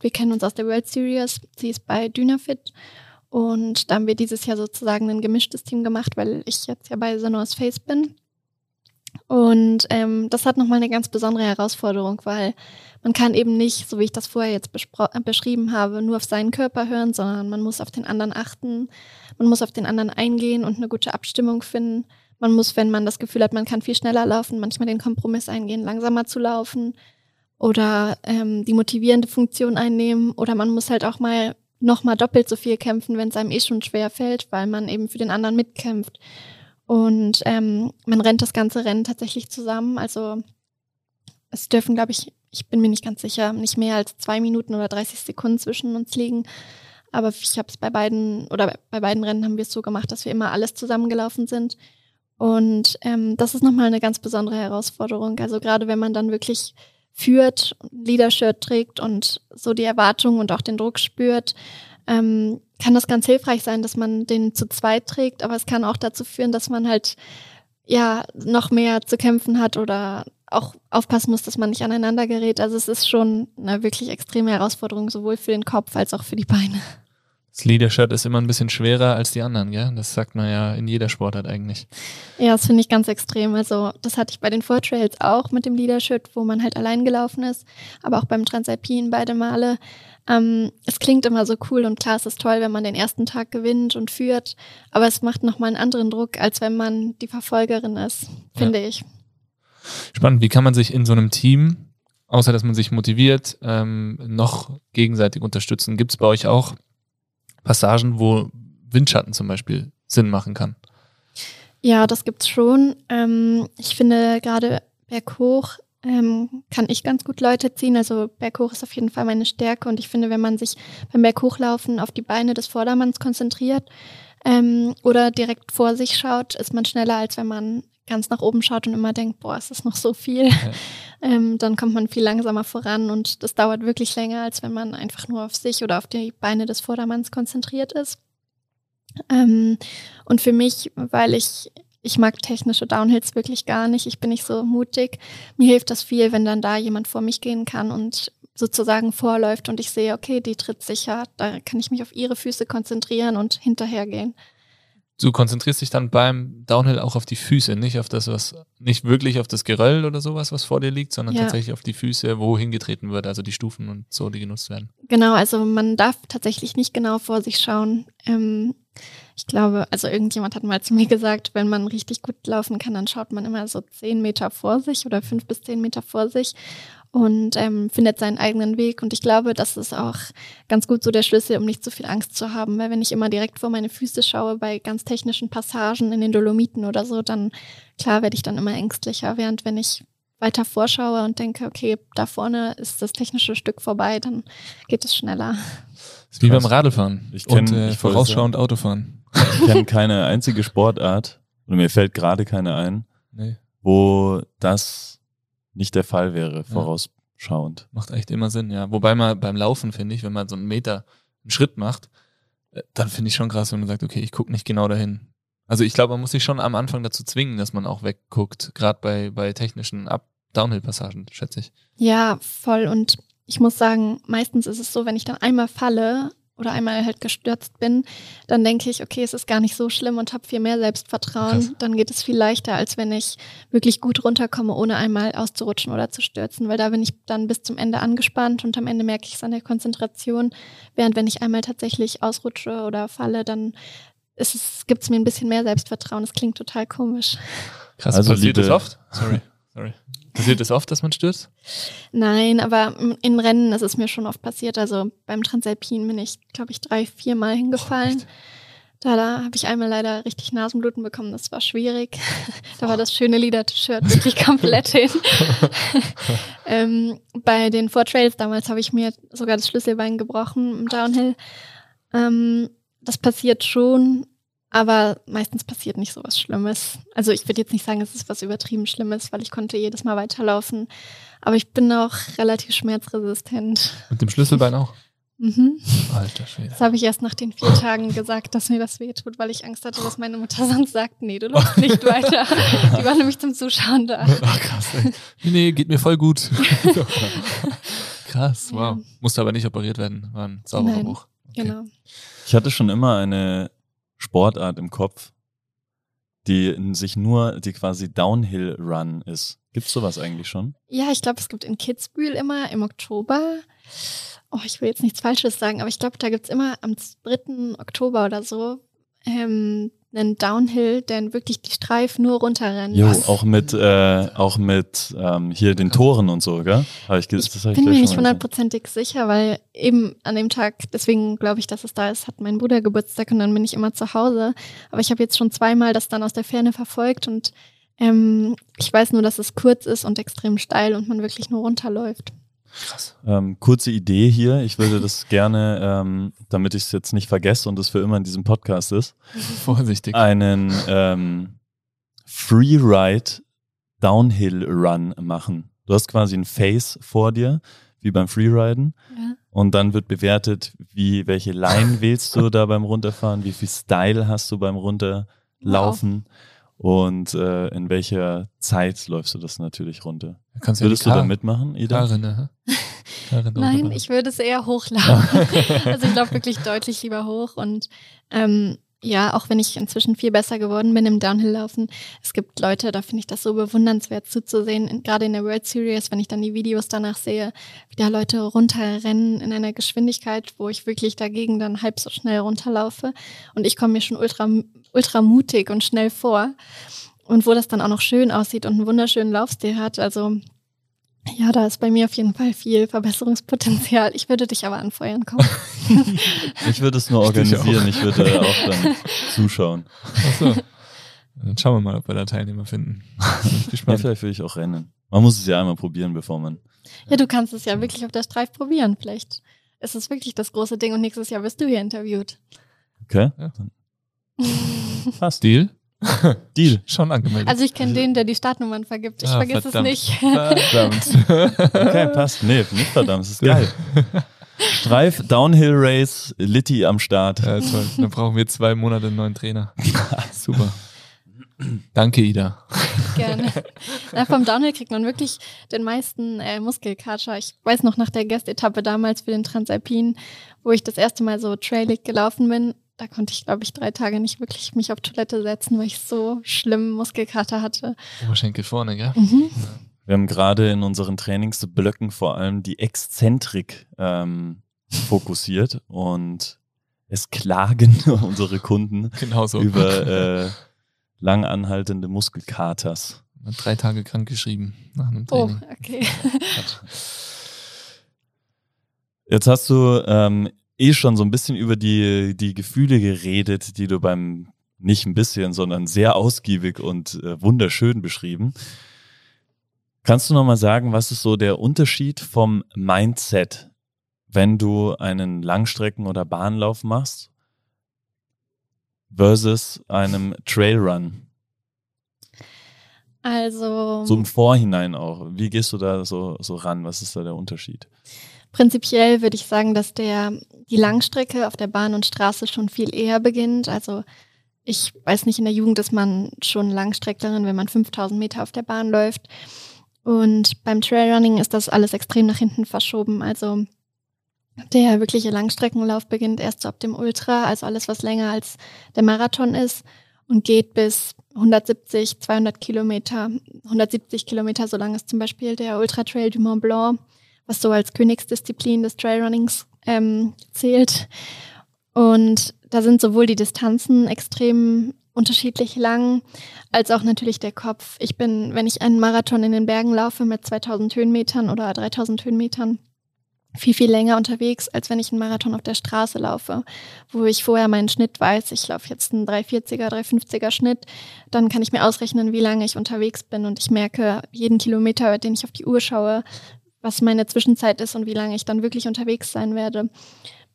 Wir kennen uns aus der World Series. Sie ist bei Dynafit. Und da haben wir dieses Jahr sozusagen ein gemischtes Team gemacht, weil ich jetzt ja bei The Face bin. Und ähm, das hat nochmal eine ganz besondere Herausforderung, weil man kann eben nicht, so wie ich das vorher jetzt beschrieben habe, nur auf seinen Körper hören, sondern man muss auf den anderen achten, man muss auf den anderen eingehen und eine gute Abstimmung finden. Man muss, wenn man das Gefühl hat, man kann viel schneller laufen, manchmal den Kompromiss eingehen, langsamer zu laufen oder ähm, die motivierende Funktion einnehmen oder man muss halt auch mal nochmal doppelt so viel kämpfen, wenn es einem eh schon schwer fällt, weil man eben für den anderen mitkämpft. Und ähm, man rennt das ganze Rennen tatsächlich zusammen. Also es dürfen, glaube ich, ich bin mir nicht ganz sicher, nicht mehr als zwei Minuten oder 30 Sekunden zwischen uns liegen. Aber ich habe es bei beiden oder bei beiden Rennen haben wir es so gemacht, dass wir immer alles zusammengelaufen sind. Und ähm, das ist nochmal eine ganz besondere Herausforderung. Also gerade wenn man dann wirklich führt, Leadershirt trägt und so die Erwartungen und auch den Druck spürt, ähm, kann das ganz hilfreich sein, dass man den zu zweit trägt, aber es kann auch dazu führen, dass man halt ja noch mehr zu kämpfen hat oder auch aufpassen muss, dass man nicht aneinander gerät. Also es ist schon eine wirklich extreme Herausforderung, sowohl für den Kopf als auch für die Beine. Das Leadershirt ist immer ein bisschen schwerer als die anderen, gell? Das sagt man ja in jeder Sportart eigentlich. Ja, das finde ich ganz extrem. Also das hatte ich bei den Vortrails auch mit dem Leadershirt, wo man halt allein gelaufen ist, aber auch beim Transalpin beide Male. Ähm, es klingt immer so cool und klar, es ist toll, wenn man den ersten Tag gewinnt und führt, aber es macht nochmal einen anderen Druck, als wenn man die Verfolgerin ist, finde ja. ich. Spannend, wie kann man sich in so einem Team, außer dass man sich motiviert, ähm, noch gegenseitig unterstützen? Gibt es bei euch auch Passagen, wo Windschatten zum Beispiel Sinn machen kann? Ja, das gibt's schon. Ähm, ich finde gerade berghoch ähm, kann ich ganz gut Leute ziehen. Also Berghoch ist auf jeden Fall meine Stärke und ich finde, wenn man sich beim Berghochlaufen auf die Beine des Vordermanns konzentriert ähm, oder direkt vor sich schaut, ist man schneller, als wenn man ganz nach oben schaut und immer denkt, boah, ist das noch so viel. Ja. Ähm, dann kommt man viel langsamer voran und das dauert wirklich länger, als wenn man einfach nur auf sich oder auf die Beine des Vordermanns konzentriert ist. Ähm, und für mich, weil ich ich mag technische Downhills wirklich gar nicht. Ich bin nicht so mutig. Mir hilft das viel, wenn dann da jemand vor mich gehen kann und sozusagen vorläuft und ich sehe, okay, die tritt sicher. Da kann ich mich auf ihre Füße konzentrieren und hinterhergehen. Du konzentrierst dich dann beim Downhill auch auf die Füße, nicht auf das, was, nicht wirklich auf das Geröll oder sowas, was vor dir liegt, sondern ja. tatsächlich auf die Füße, wo hingetreten wird, also die Stufen und so, die genutzt werden. Genau, also man darf tatsächlich nicht genau vor sich schauen. Ähm, ich glaube, also irgendjemand hat mal zu mir gesagt, wenn man richtig gut laufen kann, dann schaut man immer so zehn Meter vor sich oder fünf bis zehn Meter vor sich und ähm, findet seinen eigenen Weg. Und ich glaube, das ist auch ganz gut so der Schlüssel, um nicht zu viel Angst zu haben. Weil wenn ich immer direkt vor meine Füße schaue bei ganz technischen Passagen in den Dolomiten oder so, dann klar werde ich dann immer ängstlicher. Während wenn ich weiter vorschaue und denke, okay, da vorne ist das technische Stück vorbei, dann geht es schneller. Das ist wie beim Radlfahren ich kenn, und äh, vorausschauend Autofahren. Ich kenne keine einzige Sportart, und mir fällt gerade keine ein, nee. wo das nicht der Fall wäre, vorausschauend. Ja. Macht echt immer Sinn, ja. Wobei man beim Laufen, finde ich, wenn man so einen Meter einen Schritt macht, äh, dann finde ich schon krass, wenn man sagt, okay, ich gucke nicht genau dahin. Also ich glaube, man muss sich schon am Anfang dazu zwingen, dass man auch wegguckt, gerade bei, bei technischen Up Downhill-Passagen, schätze ich. Ja, voll. Und ich muss sagen, meistens ist es so, wenn ich dann einmal falle, oder einmal halt gestürzt bin, dann denke ich, okay, es ist gar nicht so schlimm und habe viel mehr Selbstvertrauen. Krass. Dann geht es viel leichter, als wenn ich wirklich gut runterkomme, ohne einmal auszurutschen oder zu stürzen, weil da bin ich dann bis zum Ende angespannt und am Ende merke ich es an der Konzentration. Während wenn ich einmal tatsächlich ausrutsche oder falle, dann gibt es mir ein bisschen mehr Selbstvertrauen. Das klingt total komisch. Krass, also passiert das oft? Sorry, sorry. Passiert es oft, dass man stürzt? Nein, aber in Rennen ist es mir schon oft passiert. Also beim Transalpin bin ich, glaube ich, drei, vier Mal hingefallen. Oh, da, da habe ich einmal leider richtig Nasenbluten bekommen. Das war schwierig. da war das schöne Lieder-Shirt wirklich komplett hin. ähm, bei den Four Trails damals habe ich mir sogar das Schlüsselbein gebrochen im Downhill. Ähm, das passiert schon, aber meistens passiert nicht so was Schlimmes. Also ich würde jetzt nicht sagen, es ist was übertrieben Schlimmes, weil ich konnte jedes Mal weiterlaufen. Aber ich bin auch relativ schmerzresistent. Mit dem Schlüsselbein auch? Mhm. Alter Schwede. Das habe ich erst nach den vier Tagen gesagt, dass mir das wehtut, weil ich Angst hatte, dass meine Mutter sonst sagt, nee, du läufst nicht weiter. Die war nämlich zum Zuschauen da. Ach, krass. Ey. Nee, geht mir voll gut. krass, wow. Ja. Musste aber nicht operiert werden. War ein sauberer Bruch. Okay. Genau. Ich hatte schon immer eine Sportart im Kopf, die sich nur, die quasi Downhill Run ist. Gibt's sowas eigentlich schon? Ja, ich glaube, es gibt in Kitzbühel immer im Oktober. Oh, ich will jetzt nichts Falsches sagen, aber ich glaube, da gibt's immer am 3. Oktober oder so ähm, einen Downhill, der wirklich die Streif nur runterrennt. Jo, auch mit, äh, auch mit ähm, hier den Toren und so, gell? Hab ich, ich bin mir nicht hundertprozentig sicher, weil eben an dem Tag, deswegen glaube ich, dass es da ist, hat mein Bruder Geburtstag und dann bin ich immer zu Hause. Aber ich habe jetzt schon zweimal das dann aus der Ferne verfolgt und ähm, ich weiß nur, dass es kurz ist und extrem steil und man wirklich nur runterläuft. Krass. Ähm, kurze Idee hier. Ich würde das gerne, ähm, damit ich es jetzt nicht vergesse und es für immer in diesem Podcast ist, vorsichtig, einen ähm, Freeride Downhill Run machen. Du hast quasi ein Face vor dir, wie beim Freeriden. Ja. Und dann wird bewertet, wie, welche Line wählst du da beim Runterfahren, wie viel Style hast du beim Runterlaufen. Wow und äh, in welcher Zeit läufst du das natürlich runter? Kannst Würdest du da mitmachen, Ida? Karin, Karin Nein, ich würde es eher hochlaufen. also ich laufe wirklich deutlich lieber hoch und ähm, ja, auch wenn ich inzwischen viel besser geworden bin im Downhill-Laufen, es gibt Leute, da finde ich das so bewundernswert zuzusehen, gerade in der World Series, wenn ich dann die Videos danach sehe, wie da Leute runterrennen in einer Geschwindigkeit, wo ich wirklich dagegen dann halb so schnell runterlaufe. Und ich komme mir schon ultra, ultra mutig und schnell vor. Und wo das dann auch noch schön aussieht und einen wunderschönen Laufstil hat. Also ja, da ist bei mir auf jeden Fall viel Verbesserungspotenzial. Ich würde dich aber anfeuern, komm. ich würde es nur organisieren, ich, ich, würde auch dann zuschauen. Achso. Dann schauen wir mal, ob wir da Teilnehmer finden. Ja, vielleicht würde ich auch rennen. Man muss es ja einmal probieren, bevor man. Ja, du kannst es ja wirklich auf der Streif probieren. Vielleicht ist es wirklich das große Ding und nächstes Jahr wirst du hier interviewt. Okay. Ja. Passt. Deal? Deal. Schon angemeldet. Also ich kenne den, der die Startnummern vergibt. Ich Ah, vergesse verdammt. es nicht. Verdammt. Okay, passt. Nee, nicht verdammt, das ist geil. Streif, Downhill Race, Litti am Start. ja, toll. Dann brauchen wir zwei Monate einen neuen Trainer. Super. Danke, Ida. Gerne. Na, vom Downhill kriegt man wirklich den meisten äh, Muskelkater. Ich weiß noch nach der Gastetappe damals für den Transalpin, wo ich das erste Mal so trailig gelaufen bin, da konnte ich, glaube ich, drei Tage nicht wirklich mich auf Toilette setzen, weil ich so schlimm Muskelkater hatte. Oberschenkel vorne, gell? Mhm. Wir haben gerade in unseren Trainingsblöcken vor allem die Exzentrik ähm, fokussiert und es klagen unsere Kunden Genau so. über äh, lang anhaltende Muskelkaters. Drei Tage krank geschrieben nach einem Oh, Training. okay. Jetzt hast du ähm, eh schon so ein bisschen über die, die Gefühle geredet, die du beim nicht ein bisschen, sondern sehr ausgiebig und äh, wunderschön beschrieben. Kannst du nochmal sagen, was ist so der Unterschied vom Mindset, wenn du einen Langstrecken- oder Bahnlauf machst versus einem Trailrun? Also So im Vorhinein auch. Wie gehst du da so, so ran? Was ist da der Unterschied? prinzipiell würde ich sagen, dass der die Langstrecke auf der Bahn und Straße schon viel eher beginnt. Also ich weiß nicht, in der Jugend ist man schon Langstrecklerin, wenn man 5000 Meter auf der Bahn läuft. Und beim Trailrunning ist das alles extrem nach hinten verschoben. Also der wirkliche Langstreckenlauf beginnt erst so ab dem Ultra, also alles, was länger als der Marathon ist und geht bis 170, 200 Kilometer, 170 Kilometer, so lang ist zum Beispiel der Ultra Trail du Mont Blanc, was so als Königsdisziplin des Trailrunnings ähm, zählt. Und da sind sowohl die Distanzen extrem unterschiedlich lang, als auch natürlich der Kopf. Ich bin, wenn ich einen Marathon in den Bergen laufe mit 2000 Höhenmetern oder 3000 Höhenmetern, viel, viel länger unterwegs, als wenn ich einen Marathon auf der Straße laufe, wo ich vorher meinen Schnitt weiß, ich laufe jetzt einen 340er, 350er Schnitt, dann kann ich mir ausrechnen, wie lange ich unterwegs bin und ich merke jeden Kilometer, den ich auf die Uhr schaue, was meine Zwischenzeit ist und wie lange ich dann wirklich unterwegs sein werde.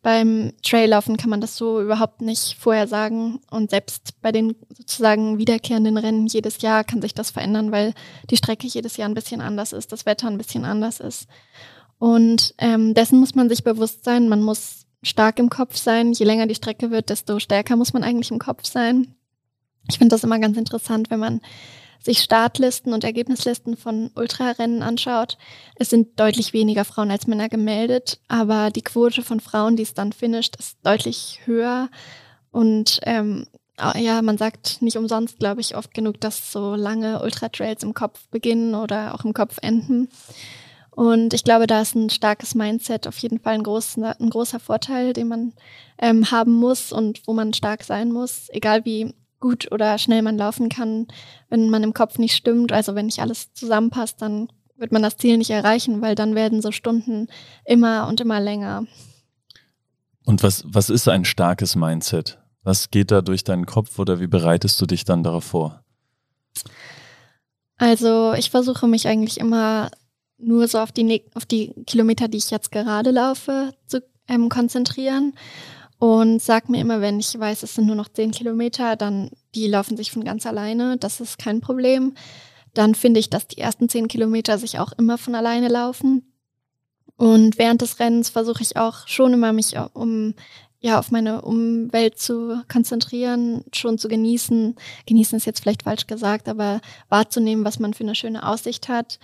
Beim Traillaufen kann man das so überhaupt nicht vorher sagen. Und selbst bei den sozusagen wiederkehrenden Rennen jedes Jahr kann sich das verändern, weil die Strecke jedes Jahr ein bisschen anders ist, das Wetter ein bisschen anders ist. Und ähm, dessen muss man sich bewusst sein. Man muss stark im Kopf sein. Je länger die Strecke wird, desto stärker muss man eigentlich im Kopf sein. Ich finde das immer ganz interessant, wenn man sich Startlisten und Ergebnislisten von Ultrarennen anschaut. Es sind deutlich weniger Frauen als Männer gemeldet, aber die Quote von Frauen, die es dann finisht, ist deutlich höher. Und ähm, ja, man sagt nicht umsonst, glaube ich, oft genug, dass so lange Ultratrails im Kopf beginnen oder auch im Kopf enden. Und ich glaube, da ist ein starkes Mindset auf jeden Fall ein großer, ein großer Vorteil, den man ähm, haben muss und wo man stark sein muss, egal wie gut oder schnell man laufen kann, wenn man im Kopf nicht stimmt, also wenn nicht alles zusammenpasst, dann wird man das Ziel nicht erreichen, weil dann werden so Stunden immer und immer länger. Und was, was ist ein starkes Mindset? Was geht da durch deinen Kopf oder wie bereitest du dich dann darauf vor? Also ich versuche mich eigentlich immer nur so auf die, auf die Kilometer, die ich jetzt gerade laufe, zu ähm, konzentrieren und sag mir immer, wenn ich weiß, es sind nur noch zehn Kilometer, dann die laufen sich von ganz alleine, das ist kein Problem. Dann finde ich, dass die ersten zehn Kilometer sich auch immer von alleine laufen. Und während des Rennens versuche ich auch schon immer mich um ja auf meine Umwelt zu konzentrieren, schon zu genießen. Genießen ist jetzt vielleicht falsch gesagt, aber wahrzunehmen, was man für eine schöne Aussicht hat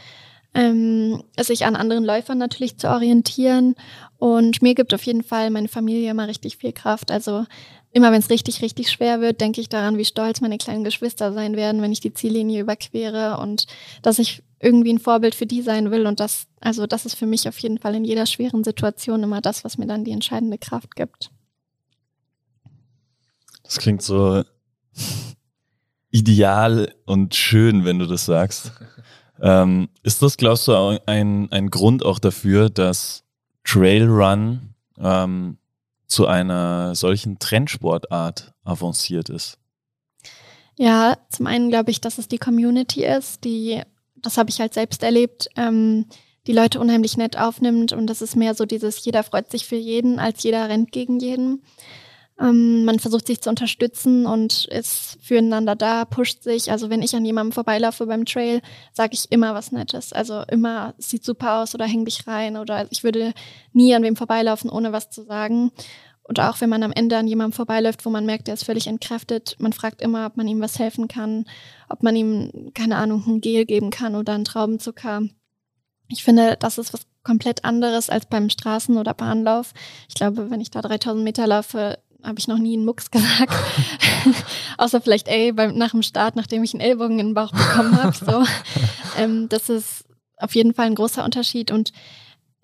ähm, sich an anderen Läufern natürlich zu orientieren. Und mir gibt auf jeden Fall meine Familie immer richtig viel Kraft. Also immer wenn es richtig, richtig schwer wird, denke ich daran, wie stolz meine kleinen Geschwister sein werden, wenn ich die Ziellinie überquere und dass ich irgendwie ein Vorbild für die sein will. Und das, also das ist für mich auf jeden Fall in jeder schweren Situation immer das, was mir dann die entscheidende Kraft gibt. Das klingt so ideal und schön, wenn du das sagst. Ähm, ist das, glaubst du, ein, ein Grund auch dafür, dass Trailrun ähm, zu einer solchen Trendsportart avanciert ist? Ja, zum einen glaube ich, dass es die Community ist, die das habe ich halt selbst erlebt, ähm, die Leute unheimlich nett aufnimmt und das ist mehr so dieses, jeder freut sich für jeden, als jeder rennt gegen jeden. Ähm, man versucht sich zu unterstützen und ist füreinander da, pusht sich. Also wenn ich an jemandem vorbeilaufe beim Trail, sage ich immer was Nettes. Also immer, es sieht super aus oder häng dich rein oder ich würde nie an wem vorbeilaufen, ohne was zu sagen. Und auch wenn man am Ende an jemandem vorbeiläuft, wo man merkt, der ist völlig entkräftet, man fragt immer, ob man ihm was helfen kann, ob man ihm, keine Ahnung, ein Gel geben kann oder einen Traubenzucker. Ich finde, das ist was komplett anderes als beim Straßen- oder Bahnlauf. Ich glaube, wenn ich da 3000 Meter laufe, habe ich noch nie einen Mucks gesagt. Außer vielleicht, ey, beim, nach dem Start, nachdem ich einen Ellbogen in den Bauch bekommen habe. So. ähm, das ist auf jeden Fall ein großer Unterschied. Und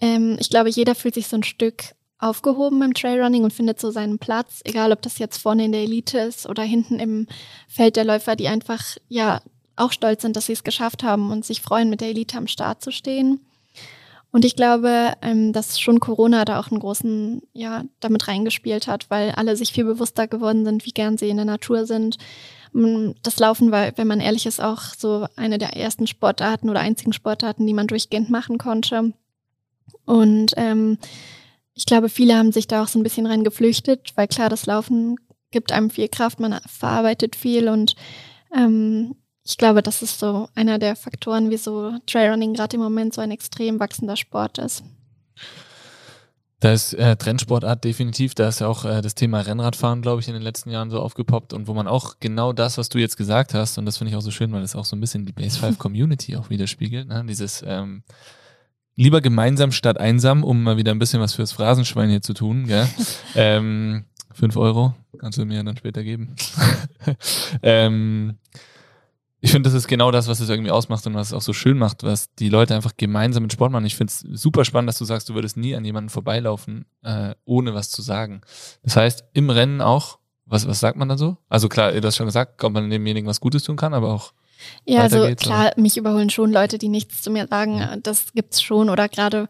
ähm, ich glaube, jeder fühlt sich so ein Stück aufgehoben im Trailrunning und findet so seinen Platz, egal ob das jetzt vorne in der Elite ist oder hinten im Feld der Läufer, die einfach ja auch stolz sind, dass sie es geschafft haben und sich freuen, mit der Elite am Start zu stehen. Und ich glaube, ähm, dass schon Corona da auch einen großen, ja, damit reingespielt hat, weil alle sich viel bewusster geworden sind, wie gern sie in der Natur sind. Mm, das Laufen war, wenn man ehrlich ist, auch so eine der ersten Sportarten oder einzigen Sportarten, die man durchgehend machen konnte. Und ähm, ich glaube, viele haben sich da auch so ein bisschen rein geflüchtet, weil klar, das Laufen gibt einem viel Kraft, man verarbeitet viel und ähm, ich glaube, das ist so einer der Faktoren, wieso Trailrunning gerade im Moment so ein extrem wachsender Sport ist. Da ist äh, Trendsportart definitiv, da ist ja auch äh, das Thema Rennradfahren, glaube ich, in den letzten Jahren so aufgepoppt und wo man auch genau das, was du jetzt gesagt hast, und das finde ich auch so schön, weil es auch so ein bisschen die Base 5 Community auch widerspiegelt, ne? dieses ähm, lieber gemeinsam statt einsam, um mal wieder ein bisschen was fürs Phrasenschwein hier zu tun, gell? ähm, fünf Euro kannst du mir dann später geben. ähm, ich finde, das ist genau das, was es irgendwie ausmacht und was es auch so schön macht, was die Leute einfach gemeinsam mit Sport machen. Ich finde es super spannend, dass du sagst, du würdest nie an jemanden vorbeilaufen, äh, ohne was zu sagen. Das heißt, im Rennen auch, was, was sagt man dann so? Also klar, du hast schon gesagt, ob man demjenigen was Gutes tun kann, aber auch. Ja, also klar, oder? mich überholen schon Leute, die nichts zu mir sagen. Das gibt's schon. Oder gerade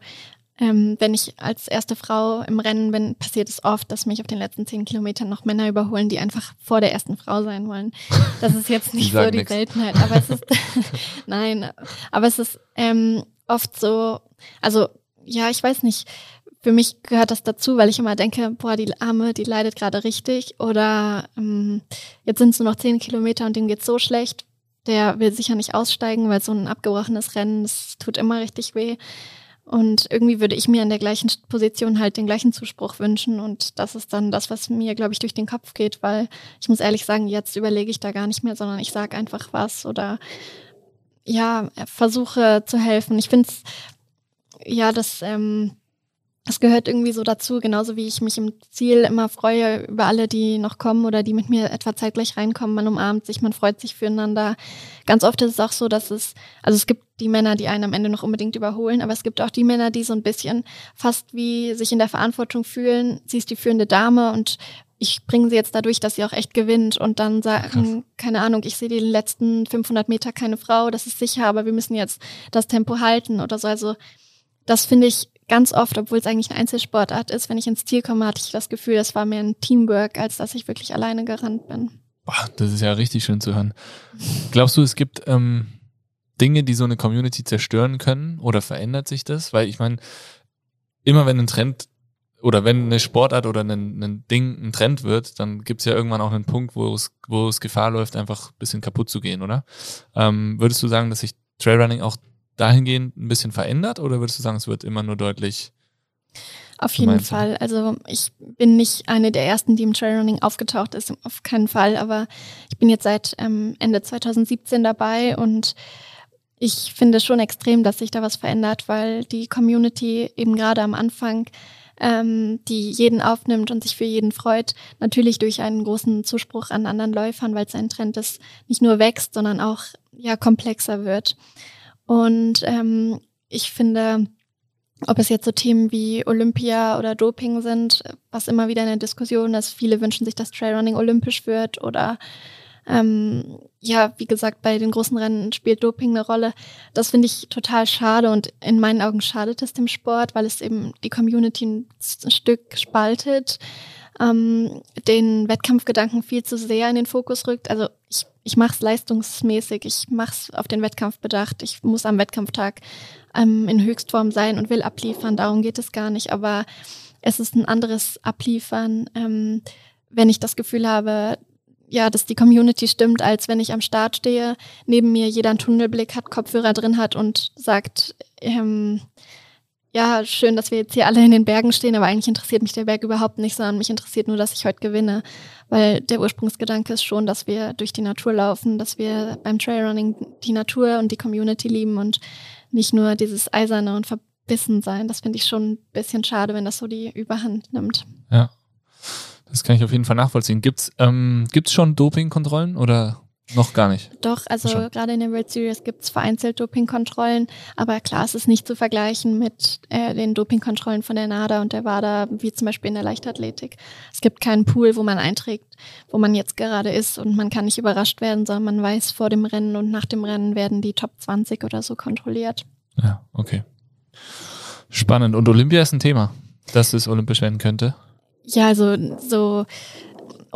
ähm, wenn ich als erste Frau im Rennen bin, passiert es oft, dass mich auf den letzten zehn Kilometern noch Männer überholen, die einfach vor der ersten Frau sein wollen. Das ist jetzt nicht so die nix. Seltenheit, aber es ist, nein, aber es ist ähm, oft so, also ja, ich weiß nicht, für mich gehört das dazu, weil ich immer denke, boah, die Arme, die leidet gerade richtig oder ähm, jetzt sind es nur noch zehn Kilometer und dem geht's so schlecht. Der will sicher nicht aussteigen, weil so ein abgebrochenes Rennen, das tut immer richtig weh. Und irgendwie würde ich mir in der gleichen Position halt den gleichen Zuspruch wünschen. Und das ist dann das, was mir, glaube ich, durch den Kopf geht, weil ich muss ehrlich sagen, jetzt überlege ich da gar nicht mehr, sondern ich sage einfach was oder ja, versuche zu helfen. Ich finde es, ja, das ähm, es gehört irgendwie so dazu, genauso wie ich mich im Ziel immer freue über alle, die noch kommen oder die mit mir etwa zeitgleich reinkommen. Man umarmt sich, man freut sich füreinander. Ganz oft ist es auch so, dass es, also es gibt die Männer, die einen am Ende noch unbedingt überholen, aber es gibt auch die Männer, die so ein bisschen fast wie sich in der Verantwortung fühlen. Sie ist die führende Dame und ich bringe sie jetzt dadurch, dass sie auch echt gewinnt und dann sagen, Krass. keine Ahnung, ich sehe die letzten 500 Meter keine Frau, das ist sicher, aber wir müssen jetzt das Tempo halten oder so. Also das finde ich ganz oft, obwohl es eigentlich eine Einzelsportart ist, wenn ich ins Ziel komme, hatte ich das Gefühl, das war mehr ein Teamwork, als dass ich wirklich alleine gerannt bin. Boah, das ist ja richtig schön zu hören. Glaubst du, es gibt ähm, Dinge, die so eine Community zerstören können oder verändert sich das? Weil ich meine, immer wenn ein Trend oder wenn eine Sportart oder ein, ein Ding ein Trend wird, dann gibt es ja irgendwann auch einen Punkt, wo es, wo es Gefahr läuft, einfach ein bisschen kaputt zu gehen, oder? Ähm, würdest du sagen, dass sich Trailrunning auch dahingehend ein bisschen verändert oder würdest du sagen, es wird immer nur deutlich? Auf jeden Fall. Also ich bin nicht eine der ersten, die im Trailrunning aufgetaucht ist, auf keinen Fall. Aber ich bin jetzt seit ähm, Ende 2017 dabei und ich finde schon extrem, dass sich da was verändert, weil die Community eben gerade am Anfang, ähm, die jeden aufnimmt und sich für jeden freut, natürlich durch einen großen Zuspruch an anderen Läufern, weil es ein Trend ist, nicht nur wächst, sondern auch ja komplexer wird. Und ähm, ich finde, ob es jetzt so Themen wie Olympia oder Doping sind, was immer wieder in der Diskussion ist, viele wünschen sich, dass Trailrunning olympisch wird oder ähm, ja, wie gesagt, bei den großen Rennen spielt Doping eine Rolle. Das finde ich total schade und in meinen Augen schadet es dem Sport, weil es eben die Community ein, Stück spaltet, ähm, den Wettkampfgedanken viel zu sehr in den Fokus rückt. Also ich ich mache es leistungsmäßig, ich mache es auf den Wettkampf bedacht, ich muss am Wettkampftag ähm, in Höchstform sein und will abliefern, darum geht es gar nicht, aber es ist ein anderes Abliefern, ähm, wenn ich das Gefühl habe, ja, dass die Community stimmt, als wenn ich am Start stehe, neben mir jeder einen Tunnelblick hat, Kopfhörer drin hat und sagt, ähm, ja, schön, dass wir jetzt hier alle in den Bergen stehen, aber eigentlich interessiert mich der Berg überhaupt nicht, sondern mich interessiert nur, dass ich heute gewinne. Weil der Ursprungsgedanke ist schon, dass wir durch die Natur laufen, dass wir beim Trailrunning die Natur und die Community lieben und nicht nur dieses eiserne und verbissen sein. Das finde ich schon ein bisschen schade, wenn das so die Überhand nimmt. Ja. Das kann ich auf jeden Fall nachvollziehen. Gibt's ähm, gibt's schon Dopingkontrollen oder noch gar nicht. Doch, also gerade in der World Series gibt es vereinzelt Dopingkontrollen, aber klar, es ist nicht zu vergleichen mit äh, den Dopingkontrollen von der NADA und der WADA, wie zum Beispiel in der Leichtathletik. Es gibt keinen Pool, wo man einträgt, wo man jetzt gerade ist und man kann nicht überrascht werden, sondern man weiß, vor dem Rennen und nach dem Rennen werden die Top 20 oder so kontrolliert. Ja, okay. Spannend. Und Olympia ist ein Thema, dass es olympisch werden könnte. Ja, also so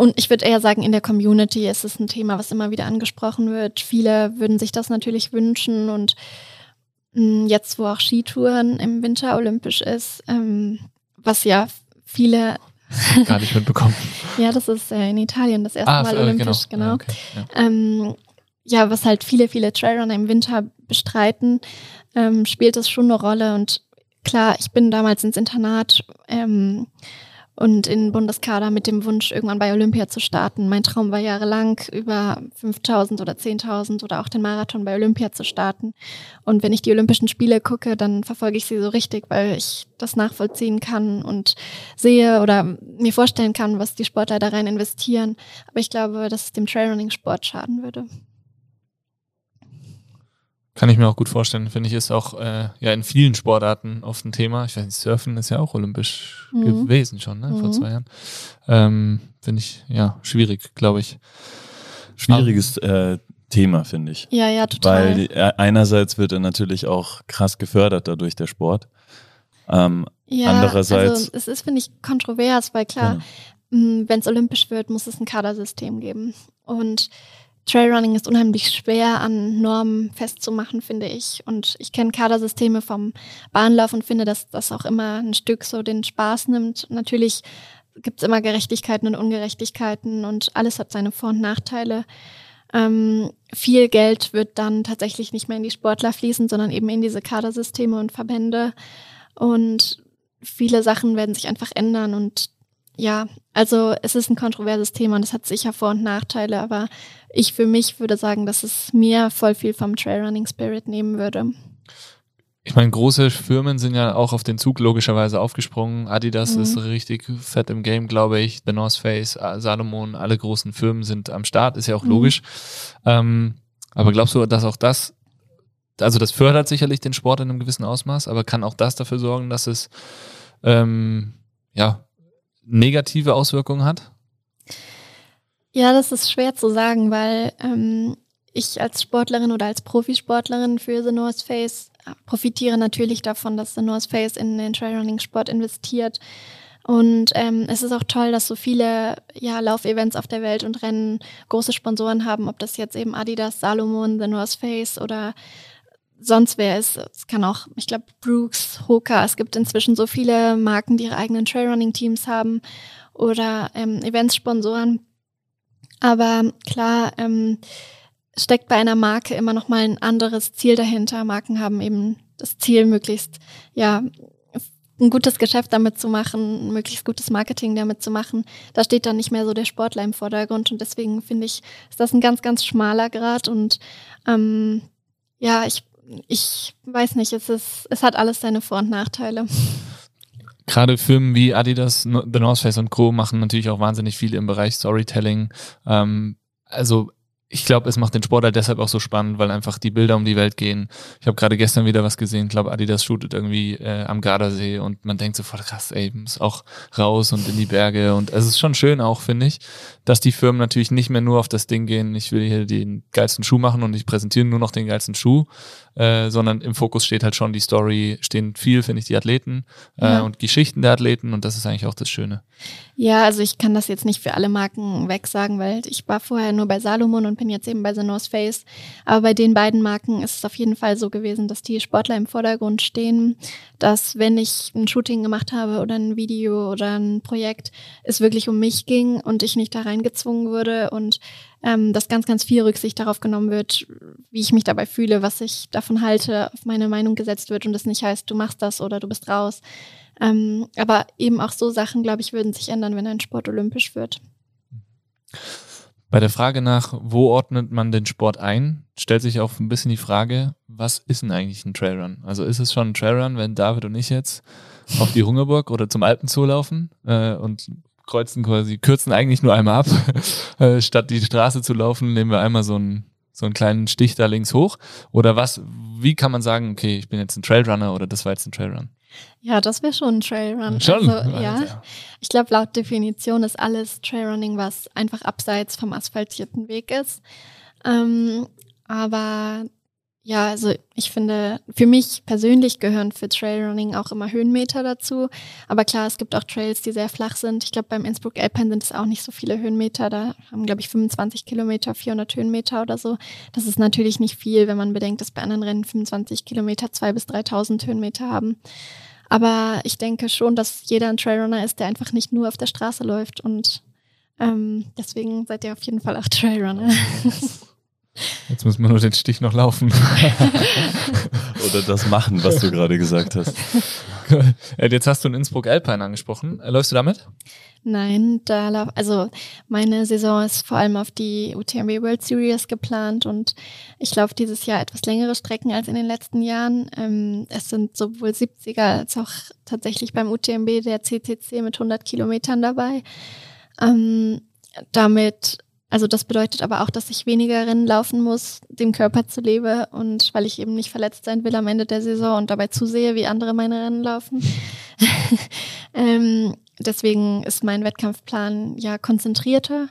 und ich würde eher sagen, in der Community ist es ein Thema, was immer wieder angesprochen wird. Viele würden sich das natürlich wünschen und mm, jetzt, wo auch Skitouren im Winter olympisch ist, ähm, was ja viele gar nicht mitbekommen. ja, das ist äh, in Italien das erste ah, Mal äh, olympisch, genau. genau. Okay, ja. Ähm, ja. was halt viele, viele Trailrunner im Winter bestreiten, ähm, spielt das schon eine Rolle. Und klar, ich bin damals ins Internat ähm, und in Bundeskader mit dem Wunsch, irgendwann bei Olympia zu starten. Mein Traum war jahrelang, über 5000 oder 10.000 oder auch den Marathon bei Olympia zu starten. Und wenn ich die Olympischen Spiele gucke, dann verfolge ich sie so richtig, weil ich das nachvollziehen kann und sehe oder mir vorstellen kann, was die Sportler da rein investieren. Aber ich glaube, dass es dem Trailrunning-Sport schaden würde. Kann ich mir auch gut vorstellen. Finde ich, ist auch äh, ja in vielen Sportarten oft ein Thema. Ich weiß nicht, Surfen ist ja auch olympisch mhm. gewesen schon, ne, mhm. vor zwei Jahren. Ähm, Finde ich, ja, schwierig, glaube ich. Schwieriges äh, Thema, finde ich. Ja, ja, total. Weil äh, einerseits wird er natürlich auch krass gefördert dadurch der Sport. Ähm, ja, andererseits. Also es ist, finde ich, kontrovers, weil klar, genau. wenn es olympisch wird, muss es ein Kadersystem geben. Und Trailrunning ist unheimlich schwer an Normen festzumachen, finde ich. Und ich kenne Kadersysteme vom Bahnlauf und finde, dass das auch immer ein Stück so den Spaß nimmt. Natürlich gibt es immer Gerechtigkeiten und Ungerechtigkeiten und alles hat seine Vor- und Nachteile. Ähm, viel Geld wird dann tatsächlich nicht mehr in die Sportler fließen, sondern eben in diese Kadersysteme und Verbände. Und viele Sachen werden sich einfach ändern und ja, also es ist ein kontroverses Thema und es hat sicher Vor- und Nachteile, aber ich für mich würde sagen, dass es mir voll viel vom Trailrunning Spirit nehmen würde. Ich meine, große Firmen sind ja auch auf den Zug logischerweise aufgesprungen. Adidas mhm. ist richtig fett im Game, glaube ich. The North Face, Salomon, alle großen Firmen sind am Start, ist ja auch mhm. logisch. Ähm, aber glaubst du, dass auch das, also das fördert sicherlich den Sport in einem gewissen Ausmaß, aber kann auch das dafür sorgen, dass es ähm, ja negative Auswirkungen hat? Ja, das ist schwer zu sagen, weil ähm, ich als Sportlerin oder als Profisportlerin für The North Face äh, profitiere natürlich davon, dass The North Face in den Trailrunning-Sport investiert. Und ähm, es ist auch toll, dass so viele ja, Laufevents auf der Welt und Rennen große Sponsoren haben, ob das jetzt eben Adidas, Salomon, The North Face oder sonst wer ist. Es kann auch, ich glaube, Brooks, Hoka. Es gibt inzwischen so viele Marken, die ihre eigenen Trailrunning-Teams haben oder ähm, Events-Sponsoren. Aber klar, ähm, steckt bei einer Marke immer noch mal ein anderes Ziel dahinter. Marken haben eben das Ziel, möglichst ja ein gutes Geschäft damit zu machen, möglichst gutes Marketing damit zu machen. Da steht dann nicht mehr so der Sportler im Vordergrund und deswegen finde ich, ist das ein ganz, ganz schmaler Grad und ähm, ja, ich ich weiß nicht, es, ist, es hat alles seine Vor- und Nachteile. Gerade Firmen wie Adidas, The North Face und Co. machen natürlich auch wahnsinnig viel im Bereich Storytelling. Ähm, also ich glaube, es macht den Sport halt deshalb auch so spannend, weil einfach die Bilder um die Welt gehen. Ich habe gerade gestern wieder was gesehen, ich glaube, Adidas shootet irgendwie äh, am Gardasee und man denkt sofort, krass, ey, muss auch raus und in die Berge. Und es ist schon schön auch, finde ich, dass die Firmen natürlich nicht mehr nur auf das Ding gehen, ich will hier den geilsten Schuh machen und ich präsentiere nur noch den geilsten Schuh, äh, sondern im Fokus steht halt schon die Story, stehen viel, finde ich, die Athleten äh, ja. und Geschichten der Athleten und das ist eigentlich auch das Schöne. Ja, also ich kann das jetzt nicht für alle Marken wegsagen, weil ich war vorher nur bei Salomon und bin jetzt eben bei The North Face. Aber bei den beiden Marken ist es auf jeden Fall so gewesen, dass die Sportler im Vordergrund stehen, dass wenn ich ein Shooting gemacht habe oder ein Video oder ein Projekt, es wirklich um mich ging und ich nicht da reingezwungen wurde und ähm, dass ganz, ganz viel Rücksicht darauf genommen wird, wie ich mich dabei fühle, was ich davon halte, auf meine Meinung gesetzt wird und es nicht heißt, du machst das oder du bist raus. Ähm, aber eben auch so Sachen, glaube ich, würden sich ändern, wenn ein Sport olympisch wird. Bei der Frage nach, wo ordnet man den Sport ein, stellt sich auch ein bisschen die Frage, was ist denn eigentlich ein Trailrun? Also ist es schon ein Trailrun, wenn David und ich jetzt auf die Hungerburg oder zum Alpenzoo laufen äh, und kreuzen quasi, kürzen eigentlich nur einmal ab. äh, statt die Straße zu laufen, nehmen wir einmal so einen, so einen kleinen Stich da links hoch. Oder was, wie kann man sagen, okay, ich bin jetzt ein Trailrunner oder das war jetzt ein Trailrun? Ja, das wäre schon ein Trailrun. Schon? Also, ja. Ich glaube, laut Definition ist alles Trailrunning, was einfach abseits vom asphaltierten Weg ist. Ähm, aber ja, also ich finde, für mich persönlich gehören für Trailrunning auch immer Höhenmeter dazu. Aber klar, es gibt auch Trails, die sehr flach sind. Ich glaube, beim Innsbruck Alpine sind es auch nicht so viele Höhenmeter. Da haben, glaube ich, 25 Kilometer, 400 Höhenmeter oder so. Das ist natürlich nicht viel, wenn man bedenkt, dass bei anderen Rennen 25 Kilometer 2.000 bis 3.000 Höhenmeter haben. Aber ich denke schon, dass jeder ein Trailrunner ist, der einfach nicht nur auf der Straße läuft. Und ähm, deswegen seid ihr auf jeden Fall auch Trailrunner. Jetzt muss man nur den Stich noch laufen. Oder das machen, was du gerade gesagt hast. Äh, jetzt hast du in Innsbruck Alpine angesprochen. Äh, läufst du damit? Nein, da lauf, also meine Saison ist vor allem auf die UTMB World Series geplant und ich laufe dieses Jahr etwas längere Strecken als in den letzten Jahren. Ähm, es sind sowohl 70er als auch tatsächlich beim UTMB der CCC mit 100 Kilometern dabei. Ähm, damit also das bedeutet aber auch, dass ich weniger Rennen laufen muss, dem Körper zu lebe und weil ich eben nicht verletzt sein will am Ende der Saison und dabei zusehe, wie andere meine Rennen laufen. ähm, deswegen ist mein Wettkampfplan ja konzentrierter.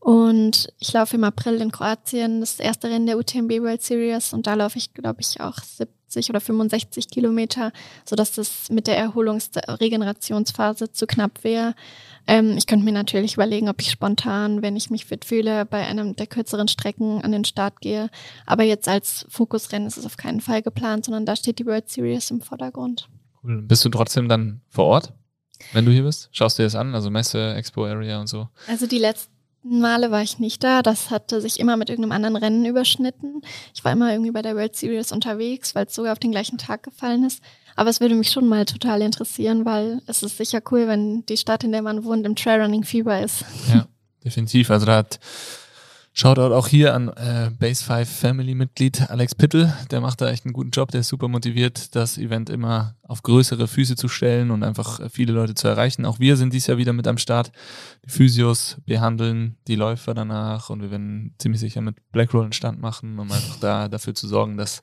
Und ich laufe im April in Kroatien das erste Rennen der UTMB World Series und da laufe ich, glaube ich, auch 70 oder 65 Kilometer, sodass das mit der Erholungs- Regenerationsphase zu knapp wäre. Ähm, ich könnte mir natürlich überlegen, ob ich spontan, wenn ich mich fit fühle, bei einem der kürzeren Strecken an den Start gehe. Aber jetzt als Fokusrennen ist es auf keinen Fall geplant, sondern da steht die World Series im Vordergrund. Cool. Bist du trotzdem dann vor Ort, wenn du hier bist? Schaust du dir das an? Also Messe, Expo Area und so? Also die letzten Male war ich nicht da. Das hatte sich immer mit irgendeinem anderen Rennen überschnitten. Ich war immer irgendwie bei der World Series unterwegs, weil es sogar auf den gleichen Tag gefallen ist. Aber es würde mich schon mal total interessieren, weil es ist sicher cool, wenn die Stadt, in der man wohnt, im Trailrunning-Fieber ist. Ja, definitiv. Also da hat Shoutout auch hier an äh, Base 5 Family-Mitglied Alex Pittel. Der macht da echt einen guten Job. Der ist super motiviert, das Event immer auf größere Füße zu stellen und einfach viele Leute zu erreichen. Auch wir sind dies Jahr wieder mit am Start. Die Physios behandeln die Läufer danach und wir werden ziemlich sicher mit Blackroll einen Stand machen, um einfach da dafür zu sorgen, dass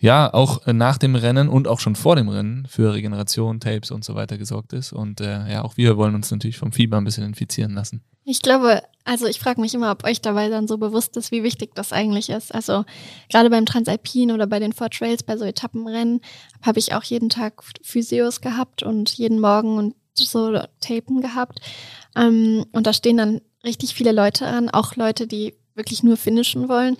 ja auch nach dem Rennen und auch schon vor dem Rennen für Regeneration, Tapes und so weiter gesorgt ist. Und äh, ja, auch wir wollen uns natürlich vom Fieber ein bisschen infizieren lassen. Ich glaube, also ich frage mich immer, ob euch dabei dann so bewusst ist, wie wichtig das eigentlich ist. Also gerade beim Transalpin oder bei den Four Trails, bei so Etappenrennen, habe ich auch jeden Tag Physios gehabt und jeden Morgen und so Tapen gehabt. Ähm, und da stehen dann richtig viele Leute an, auch Leute, die wirklich nur finishen wollen.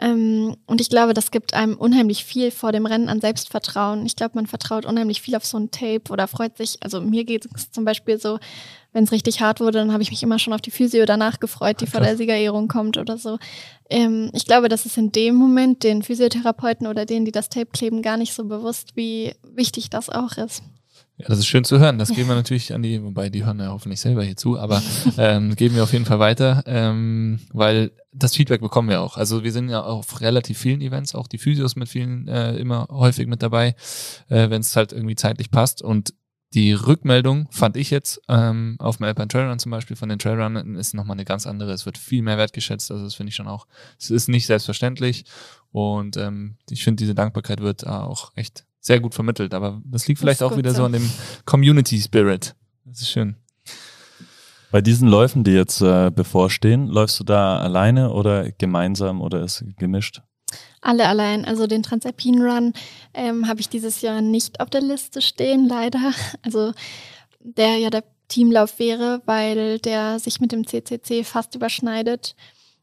Ähm, und ich glaube, das gibt einem unheimlich viel vor dem Rennen an Selbstvertrauen. Ich glaube, man vertraut unheimlich viel auf so ein Tape oder freut sich. Also mir geht es zum Beispiel so, wenn es richtig hart wurde, dann habe ich mich immer schon auf die Physio danach gefreut, die vor der Siegerehrung kommt oder so. Ähm, ich glaube, das ist in dem Moment den Physiotherapeuten oder denen, die das Tape kleben, gar nicht so bewusst, wie wichtig das auch ist. Ja, das ist schön zu hören. Das geben wir natürlich an die, wobei die hören ja hoffentlich selber hier zu, aber ähm, geben wir auf jeden Fall weiter, ähm, weil das Feedback bekommen wir auch. Also wir sind ja auf relativ vielen Events, auch die Physios mit vielen äh, immer häufig mit dabei, äh, wenn es halt irgendwie zeitlich passt. Und die Rückmeldung fand ich jetzt ähm, auf dem Alpine Trailrun zum Beispiel von den Trailrunnern ist nochmal eine ganz andere. Es wird viel mehr wertgeschätzt. Also das finde ich schon auch. Es ist nicht selbstverständlich und ähm, ich finde diese Dankbarkeit wird auch echt sehr gut vermittelt. Aber das liegt vielleicht das auch wieder so. so an dem Community Spirit. Das ist schön. Bei diesen Läufen, die jetzt äh, bevorstehen, läufst du da alleine oder gemeinsam oder ist gemischt? Alle allein. Also den Transalpine Run ähm, habe ich dieses Jahr nicht auf der Liste stehen, leider. Also der ja der Teamlauf wäre, weil der sich mit dem CCC fast überschneidet.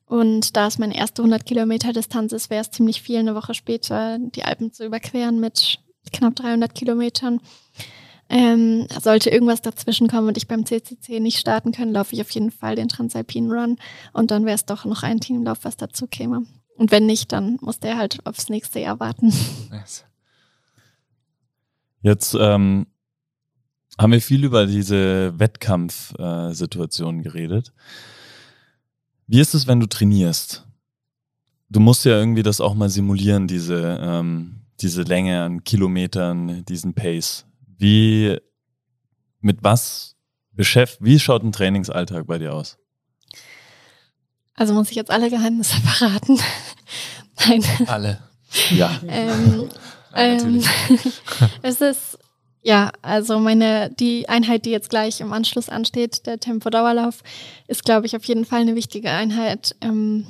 Und da es meine erste 100 Kilometer Distanz ist, wäre es ziemlich viel, eine Woche später die Alpen zu überqueren mit knapp 300 Kilometern. Ähm, sollte irgendwas dazwischen kommen und ich beim CCC nicht starten können, laufe ich auf jeden Fall den Transalpine Run und dann wäre es doch noch ein Teamlauf, was dazu käme. Und wenn nicht, dann muss der halt aufs nächste Jahr warten. Jetzt ähm, haben wir viel über diese Wettkampfsituation äh, geredet. Wie ist es, wenn du trainierst? Du musst ja irgendwie das auch mal simulieren, diese, ähm, diese Länge an Kilometern, diesen Pace. Wie, mit was beschäftigt, wie schaut ein Trainingsalltag bei dir aus? Also muss ich jetzt alle Geheimnisse verraten? Nein. Alle. Ja. ähm, ähm, es ist, ja, also meine, die Einheit, die jetzt gleich im Anschluss ansteht, der Tempo-Dauerlauf, ist, glaube ich, auf jeden Fall eine wichtige Einheit. Ähm,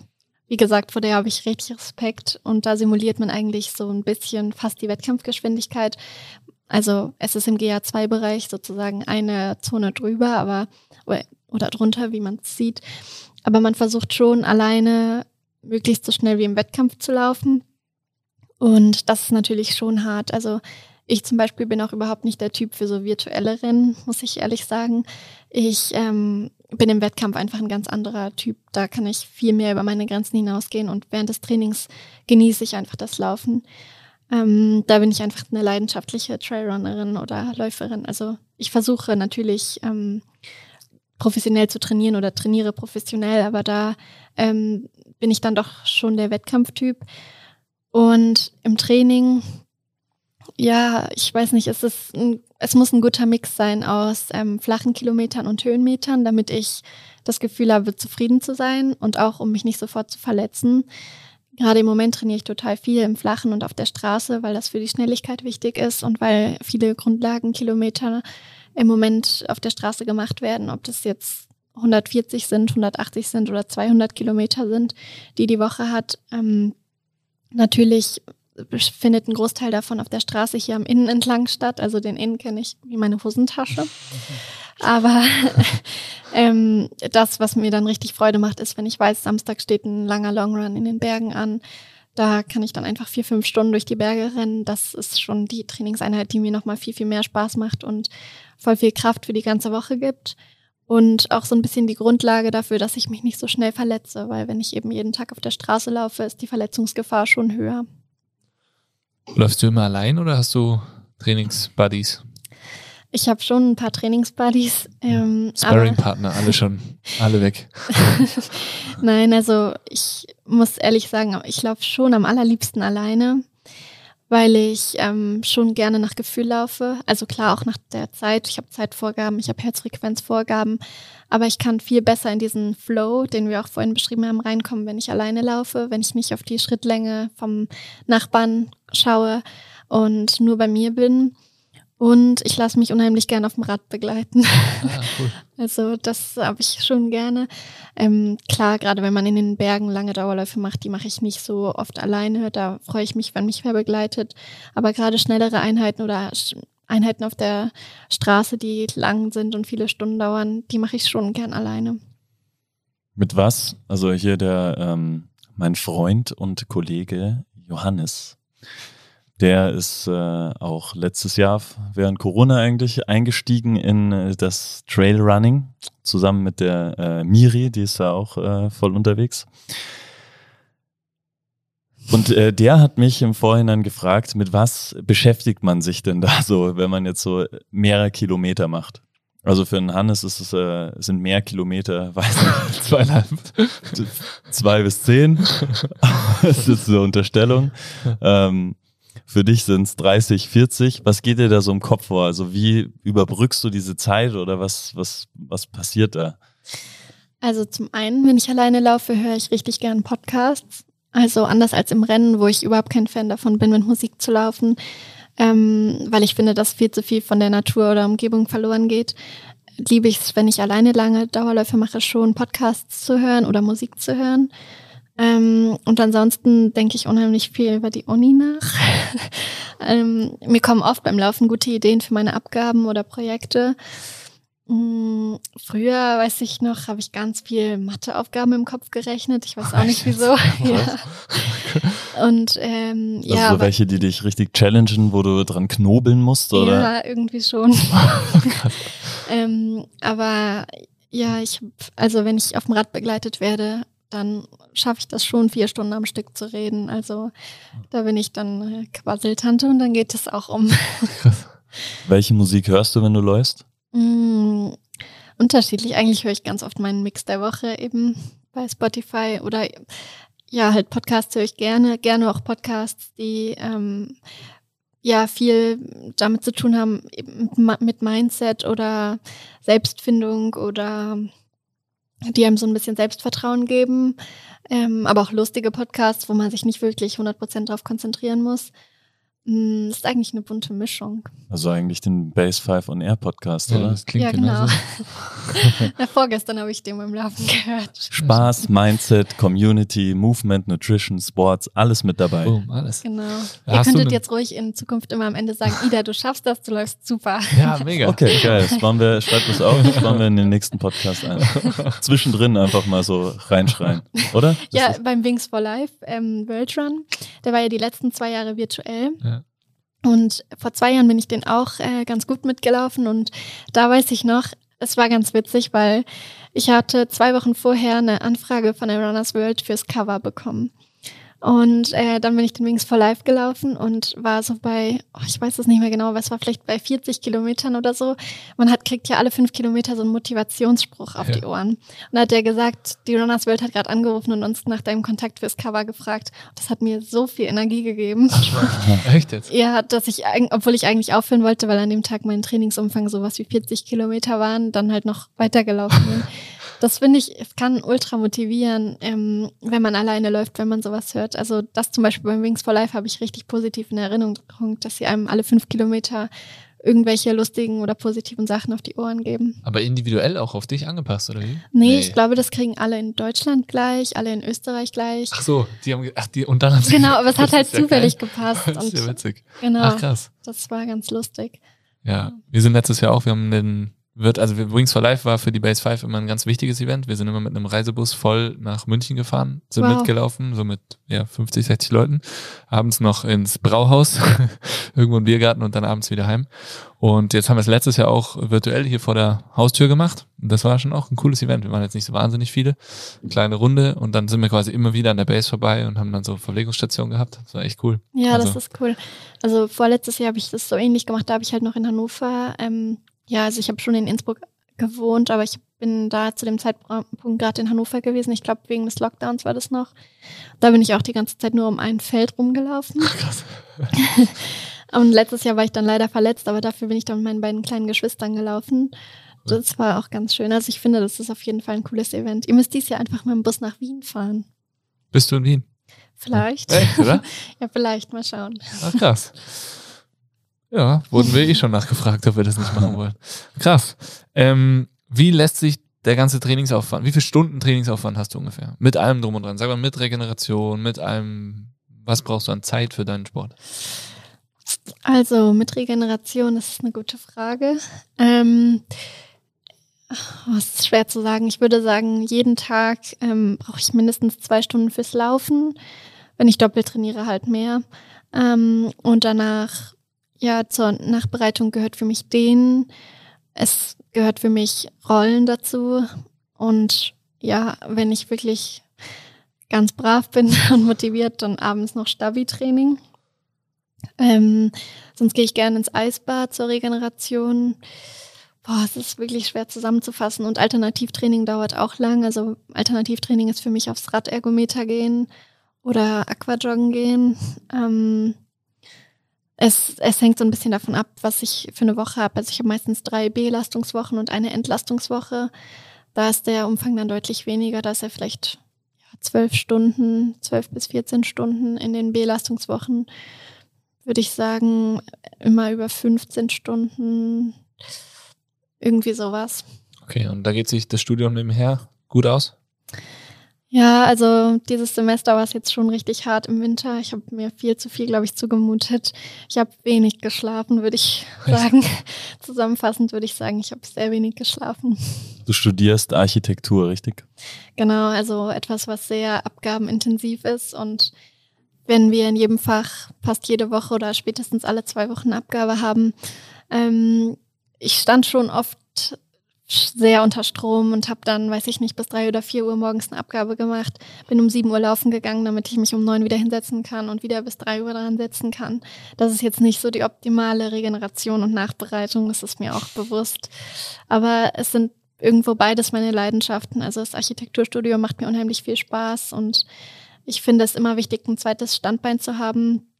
wie gesagt, vor der habe ich richtig Respekt und da simuliert man eigentlich so ein bisschen fast die Wettkampfgeschwindigkeit, also es ist im GA2-Bereich sozusagen eine Zone drüber, aber oder drunter, wie man es sieht. Aber man versucht schon alleine möglichst so schnell wie im Wettkampf zu laufen. Und das ist natürlich schon hart. Also ich zum Beispiel bin auch überhaupt nicht der Typ für so virtuelle Rennen, muss ich ehrlich sagen. Ich ähm, bin im Wettkampf einfach ein ganz anderer Typ. Da kann ich viel mehr über meine Grenzen hinausgehen und während des Trainings genieße ich einfach das Laufen. Ähm, da bin ich einfach eine leidenschaftliche Trailrunnerin oder Läuferin. Also ich versuche natürlich ähm, professionell zu trainieren oder trainiere professionell, aber da ähm, bin ich dann doch schon der Wettkampftyp. Und im Training, ja, ich weiß nicht, es ist ein, es muss ein guter Mix sein aus ähm, flachen Kilometern und Höhenmetern, damit ich das Gefühl habe, zufrieden zu sein und auch um mich nicht sofort zu verletzen. Gerade im Moment trainiere ich total viel im Flachen und auf der Straße, weil das für die Schnelligkeit wichtig ist und weil viele Grundlagenkilometer im Moment auf der Straße gemacht werden, ob das jetzt 140 sind, 180 sind oder 200 Kilometer sind, die die Woche hat. Ähm, natürlich findet ein Großteil davon auf der Straße hier am Innen entlang statt. Also den Innen kenne ich wie meine Hosentasche. Aber ähm, das, was mir dann richtig Freude macht, ist, wenn ich weiß, Samstag steht ein langer Longrun in den Bergen an. Da kann ich dann einfach vier, fünf Stunden durch die Berge rennen. Das ist schon die Trainingseinheit, die mir nochmal viel, viel mehr Spaß macht und voll viel Kraft für die ganze Woche gibt. Und auch so ein bisschen die Grundlage dafür, dass ich mich nicht so schnell verletze, weil wenn ich eben jeden Tag auf der Straße laufe, ist die Verletzungsgefahr schon höher. Läufst du immer allein oder hast du Trainingsbuddies? Ich habe schon ein paar Trainingsbuddies. Ähm, Sparring-Partner, alle schon, alle weg. Nein, also ich muss ehrlich sagen, ich laufe schon am allerliebsten alleine, weil ich ähm, schon gerne nach Gefühl laufe. Also klar, auch nach der Zeit. Ich habe Zeitvorgaben, ich habe Herzfrequenzvorgaben, aber ich kann viel besser in diesen Flow, den wir auch vorhin beschrieben haben, reinkommen, wenn ich alleine laufe, wenn ich nicht auf die Schrittlänge vom Nachbarn schaue und nur bei mir bin. Und ich lasse mich unheimlich gerne auf dem Rad begleiten. Ah, cool. Also das habe ich schon gerne. Ähm, klar, gerade wenn man in den Bergen lange Dauerläufe macht, die mache ich nicht so oft alleine. Da freue ich mich, wenn mich wer begleitet. Aber gerade schnellere Einheiten oder Einheiten auf der Straße, die lang sind und viele Stunden dauern, die mache ich schon gern alleine. Mit was? Also hier der ähm, mein Freund und Kollege Johannes der ist äh, auch letztes Jahr während Corona eigentlich eingestiegen in äh, das Trailrunning zusammen mit der äh, Miri, die ist da auch äh, voll unterwegs. Und äh, der hat mich im Vorhinein gefragt, mit was beschäftigt man sich denn da so, wenn man jetzt so mehrere Kilometer macht? Also für einen Hannes ist es, äh, sind mehr Kilometer, weiß nicht, zweieinhalb, zwei bis zehn. das ist so Unterstellung. Ähm, für dich sind es 30, 40. Was geht dir da so im Kopf vor? Also wie überbrückst du diese Zeit oder was, was, was passiert da? Also zum einen, wenn ich alleine laufe, höre ich richtig gern Podcasts. Also anders als im Rennen, wo ich überhaupt kein Fan davon bin, mit Musik zu laufen, ähm, weil ich finde, dass viel zu viel von der Natur oder Umgebung verloren geht. Liebe ich es, wenn ich alleine lange Dauerläufe mache, schon Podcasts zu hören oder Musik zu hören. Ähm, und ansonsten denke ich unheimlich viel über die Uni nach. ähm, mir kommen oft beim Laufen gute Ideen für meine Abgaben oder Projekte. Mm, Früher, weiß ich noch, habe ich ganz viel Matheaufgaben im Kopf gerechnet. Ich weiß auch nicht wieso. ja. Und ähm, Also ja, so welche, die dich richtig challengen, wo du dran knobeln musst, oder? Ja, irgendwie schon. ähm, aber ja, ich, also wenn ich auf dem Rad begleitet werde, dann schaffe ich das schon, vier Stunden am Stück zu reden. Also da bin ich dann äh, Quasseltante und dann geht es auch um Welche Musik hörst du, wenn du läufst? Mm, unterschiedlich. Eigentlich höre ich ganz oft meinen Mix der Woche eben bei Spotify oder ja, halt Podcasts höre ich gerne. Gerne auch Podcasts, die ähm, ja viel damit zu tun haben, mit Mindset oder Selbstfindung oder die einem so ein bisschen Selbstvertrauen geben. Ähm, aber auch lustige Podcasts, wo man sich nicht wirklich 100% darauf konzentrieren muss. Mm, ist eigentlich eine bunte Mischung. Also eigentlich den Base 5 on Air Podcast, Ja, oder? das klingt Ja, genau. Ja, vorgestern habe ich den beim Laufen gehört. Spaß, Mindset, Community, Movement, Nutrition, Sports, alles mit dabei. Boom, alles. Genau. Ja, Ihr könntet ne- jetzt ruhig in Zukunft immer am Ende sagen, Ida, du schaffst das, du läufst super. Ja, mega. Okay, geil. Das waren wir, schreibt das auf, das waren wir in den nächsten Podcast ein. Zwischendrin einfach mal so reinschreien, oder? Das Ja, beim Wings for Life ähm, World Run, der war ja die letzten zwei Jahre virtuell. Ja. Und vor zwei Jahren bin ich den auch äh, ganz gut mitgelaufen und da weiß ich noch, es war ganz witzig, weil ich hatte zwei Wochen vorher eine Anfrage von der Runners World fürs Cover bekommen. Und äh, dann bin ich den Wings for Life gelaufen und war so bei, oh, ich weiß es nicht mehr genau, aber es war vielleicht bei 40 Kilometern oder so. Man hat kriegt ja alle fünf Kilometer so einen Motivationsspruch auf Ja. die Ohren. Und da hat der gesagt, die Runners World hat gerade angerufen und uns nach deinem Kontakt fürs Cover gefragt. Das hat mir so viel Energie gegeben. Echt jetzt? Ja, dass ich, obwohl ich eigentlich aufhören wollte, weil an dem Tag mein Trainingsumfang sowas wie 40 Kilometer waren, dann halt noch weitergelaufen bin. Das finde ich, es kann ultra motivieren, ähm, wenn man alleine läuft, wenn man sowas hört. Also das zum Beispiel beim Wings for Life habe ich richtig positiv in Erinnerung, dass sie einem alle fünf Kilometer irgendwelche lustigen oder positiven Sachen auf die Ohren geben. Aber individuell auch auf dich angepasst, oder wie? Nee, ich glaube, das kriegen alle in Deutschland gleich, alle in Österreich gleich. Ach so, die haben, ach, die, und dann haben sie Genau, aber es hat halt zufällig geil. gepasst. Das ist ja witzig. genau, Ach krass. das war ganz lustig. Ja, wir sind letztes Jahr auch, wir haben den, wird, also Wings for Life war für die Base 5 immer ein ganz wichtiges Event. Wir sind immer mit einem Reisebus voll nach München gefahren, sind Wow. mitgelaufen, so mit ja, 50, 60 Leuten. Abends noch ins Brauhaus, irgendwo im Biergarten und dann abends wieder heim. Und jetzt haben wir es letztes Jahr auch virtuell hier vor der Haustür gemacht. Und das war schon auch ein cooles Event. Wir waren jetzt nicht so wahnsinnig viele. Kleine Runde und dann sind wir quasi immer wieder an der Base vorbei und haben dann so Verpflegungsstationen gehabt. Das war echt cool. Ja, Also- das ist cool. Also vorletztes Jahr habe ich das so ähnlich gemacht. Da habe ich halt noch in Hannover, ähm, ja, also ich habe schon in Innsbruck gewohnt, aber ich bin da zu dem Zeitpunkt gerade in Hannover gewesen. Ich glaube, wegen des Lockdowns war das noch. Da bin ich auch die ganze Zeit nur um ein Feld rumgelaufen. Krass. Und letztes Jahr war ich dann leider verletzt, aber dafür bin ich dann mit meinen beiden kleinen Geschwistern gelaufen. Das war auch ganz schön. Also ich finde, das ist auf jeden Fall ein cooles Event. Ihr müsst dies Jahr einfach mit dem Bus nach Wien fahren. Bist du in Wien? Vielleicht. Echt, oder? ja, vielleicht. Mal schauen. Ach, krass. Ja, wurden wir eh schon nachgefragt, ob wir das nicht machen wollen. Krass. Ähm, wie lässt sich der ganze Trainingsaufwand, wie viele Stunden Trainingsaufwand hast du ungefähr? Mit allem drum und dran. Sag mal, mit Regeneration, mit allem, was brauchst du an Zeit für deinen Sport? Also mit Regeneration, das ist eine gute Frage. Ähm, oh, es ist schwer zu sagen. Ich würde sagen, jeden Tag ähm, brauche ich mindestens zwei Stunden fürs Laufen. Wenn ich doppelt trainiere, halt mehr. Ähm, und danach, ja, zur Nachbereitung gehört für mich Dehnen. Es gehört für mich Rollen dazu. Und ja, wenn ich wirklich ganz brav bin und motiviert, dann abends noch Stabi-Training. Ähm, sonst gehe ich gerne ins Eisbad zur Regeneration. Boah, es ist wirklich schwer zusammenzufassen. Und Alternativtraining dauert auch lang. Also Alternativtraining ist für mich aufs Radergometer gehen oder Aquajoggen gehen. Ähm, es, es hängt so ein bisschen davon ab, was ich für eine Woche habe. Also ich habe meistens drei Belastungswochen und eine Entlastungswoche. Da ist der Umfang dann deutlich weniger. Da ist er vielleicht zwölf Stunden, zwölf bis 14 Stunden in den Belastungswochen würde ich sagen, immer über 15 Stunden. Irgendwie sowas. Okay, und da geht sich das Studium nebenher gut aus? Ja, also dieses Semester war es jetzt schon richtig hart im Winter. Ich habe mir viel zu viel, glaube ich, zugemutet. Ich habe wenig geschlafen, würde ich sagen. Zusammenfassend würde ich sagen, ich habe sehr wenig geschlafen. Du studierst Architektur, richtig? Genau, also etwas, was sehr abgabenintensiv ist und wenn wir in jedem Fach fast jede Woche oder spätestens alle zwei Wochen Abgabe haben, ähm, ich stand schon oft sehr unter Strom und habe dann, weiß ich nicht, bis drei oder vier Uhr morgens eine Abgabe gemacht. Bin um sieben Uhr laufen gegangen, damit ich mich um neun wieder hinsetzen kann und wieder bis drei Uhr dran setzen kann. Das ist jetzt nicht so die optimale Regeneration und Nachbereitung, das ist mir auch bewusst. Aber es sind irgendwo beides meine Leidenschaften. Also das Architekturstudio macht mir unheimlich viel Spaß und ich finde es immer wichtig, ein zweites Standbein zu haben,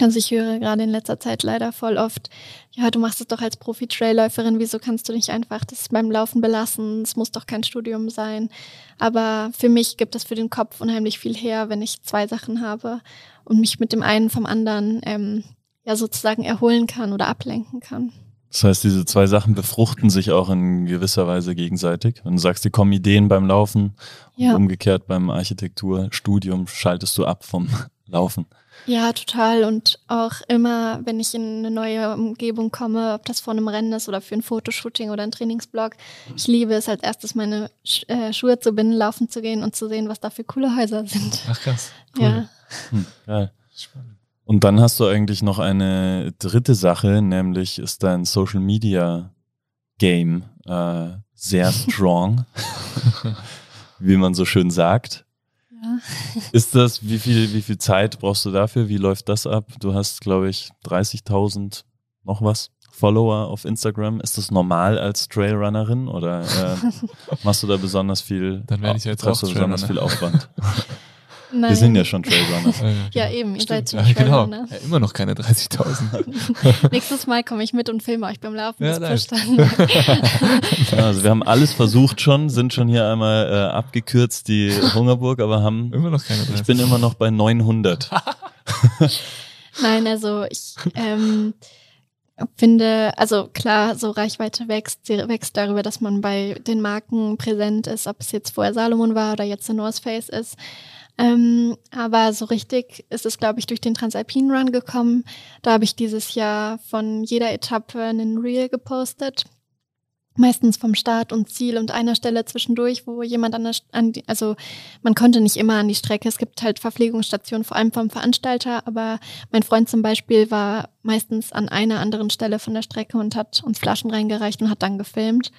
also ich höre gerade in letzter Zeit leider voll oft, ja, du machst es doch als Profi-Trailläuferin, wieso kannst du nicht einfach das beim Laufen belassen? Es muss doch kein Studium sein. Aber für mich gibt es für den Kopf unheimlich viel her, wenn ich zwei Sachen habe und mich mit dem einen vom anderen ähm, ja sozusagen erholen kann oder ablenken kann. Das heißt, diese zwei Sachen befruchten sich auch in gewisser Weise gegenseitig. Wenn du sagst, dir kommen Ideen beim Laufen ja. und umgekehrt beim Architekturstudium schaltest du ab vom Laufen. Ja, total. Und auch immer, wenn ich in eine neue Umgebung komme, ob das vor einem Rennen ist oder für ein Fotoshooting oder ein Trainingsblog, ich liebe es als erstes meine äh, Schuhe zu binden, laufen zu gehen und zu sehen, was da für coole Häuser sind. Ach krass. Cool. Ja. Hm, geil. Und dann hast du eigentlich noch eine dritte Sache, nämlich ist dein Social Media Game äh, sehr strong, wie man so schön sagt. Ist das, wie viel, wie viel Zeit brauchst du dafür? Wie läuft das ab? Du hast, glaube ich, 30.000 noch was Follower auf Instagram. Ist das normal als Trailrunnerin oder äh, machst du da besonders viel? Dann werde ich jetzt auch besonders viel Aufwand. Nein. Wir sind ja schon Trailrunner. ja, eben, ihr seid schon ja, genau. Ja, immer noch keine 30.000. Nächstes Mal komme ich mit und filme euch beim Laufen. Ja, also wir haben alles versucht schon, sind schon hier einmal äh, abgekürzt, die Hungerburg, aber haben immer noch keine 30. Ich bin immer noch bei 900. Nein, also ich ähm, finde, also klar, so Reichweite wächst, sie wächst darüber, dass man bei den Marken präsent ist, ob es jetzt vorher Salomon war oder jetzt der North Face ist. Ähm, aber so richtig ist es, glaube ich, durch den Transalpine Run gekommen. Da habe ich dieses Jahr von jeder Etappe einen Reel gepostet. Meistens vom Start und Ziel und einer Stelle zwischendurch, wo jemand an der, an die, also man konnte nicht immer an die Strecke. Es gibt halt Verpflegungsstationen, vor allem vom Veranstalter, aber mein Freund zum Beispiel war meistens an einer anderen Stelle von der Strecke und hat uns Flaschen reingereicht und hat dann gefilmt.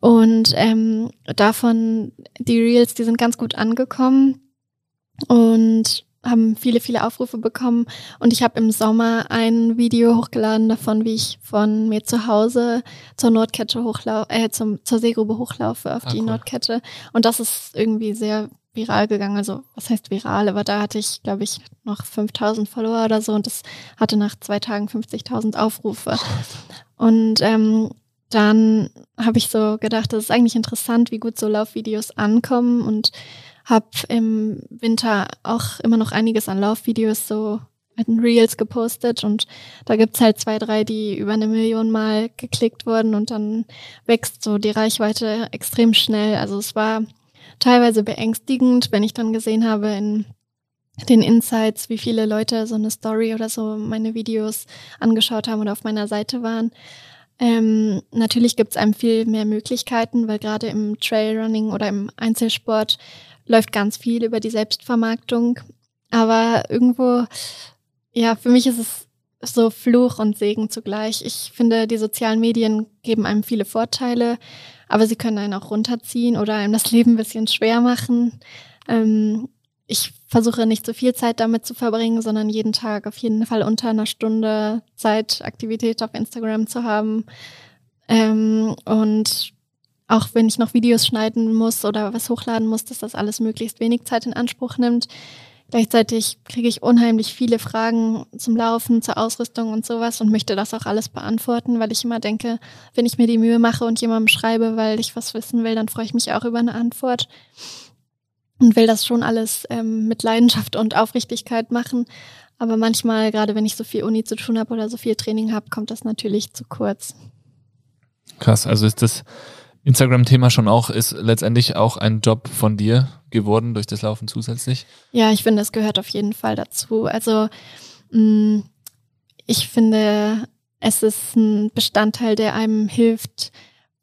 Und ähm, davon, die Reels, die sind ganz gut angekommen und haben viele, viele Aufrufe bekommen. Und ich habe im Sommer ein Video hochgeladen davon, wie ich von mir zu Hause zur Nordkette hochlaufe, äh, zum, zur Seegrube hochlaufe auf ah, die cool. Nordkette. Und das ist irgendwie sehr viral gegangen. Also, was heißt viral? Aber da hatte ich, glaube ich, noch 5000 Follower oder so und das hatte nach zwei Tagen 50.000 Aufrufe. Und ähm, dann habe ich so gedacht, das ist eigentlich interessant, wie gut so Laufvideos ankommen und habe im Winter auch immer noch einiges an Laufvideos so mit den Reels gepostet und da gibt's halt zwei, drei, die über eine Million Mal geklickt wurden und dann wächst so die Reichweite extrem schnell. Also es war teilweise beängstigend, wenn ich dann gesehen habe in den Insights, wie viele Leute so eine Story oder so meine Videos angeschaut haben oder auf meiner Seite waren. Ähm, natürlich gibt's einem viel mehr Möglichkeiten, weil gerade im Trailrunning oder im Einzelsport läuft ganz viel über die Selbstvermarktung. Aber irgendwo, ja, für mich ist es so Fluch und Segen zugleich. Ich finde, die sozialen Medien geben einem viele Vorteile, aber sie können einen auch runterziehen oder einem das Leben ein bisschen schwer machen. Ähm, ich versuche nicht so viel Zeit damit zu verbringen, sondern jeden Tag auf jeden Fall unter einer Stunde Zeit, Aktivität auf Instagram zu haben. Ähm, und auch wenn ich noch Videos schneiden muss oder was hochladen muss, dass das alles möglichst wenig Zeit in Anspruch nimmt. Gleichzeitig kriege ich unheimlich viele Fragen zum Laufen, zur Ausrüstung und sowas und möchte das auch alles beantworten, weil ich immer denke, wenn ich mir die Mühe mache und jemandem schreibe, weil ich was wissen will, dann freue ich mich auch über eine Antwort und will das schon alles ähm, mit Leidenschaft und Aufrichtigkeit machen. Aber manchmal, gerade wenn ich so viel Uni zu tun habe oder so viel Training habe, kommt das natürlich zu kurz. Krass, also ist das Instagram-Thema schon auch, ist letztendlich auch ein Job von dir geworden durch das Laufen zusätzlich? Ja, ich finde, es gehört auf jeden Fall dazu. Also mh, ich finde, es ist ein Bestandteil, der einem hilft,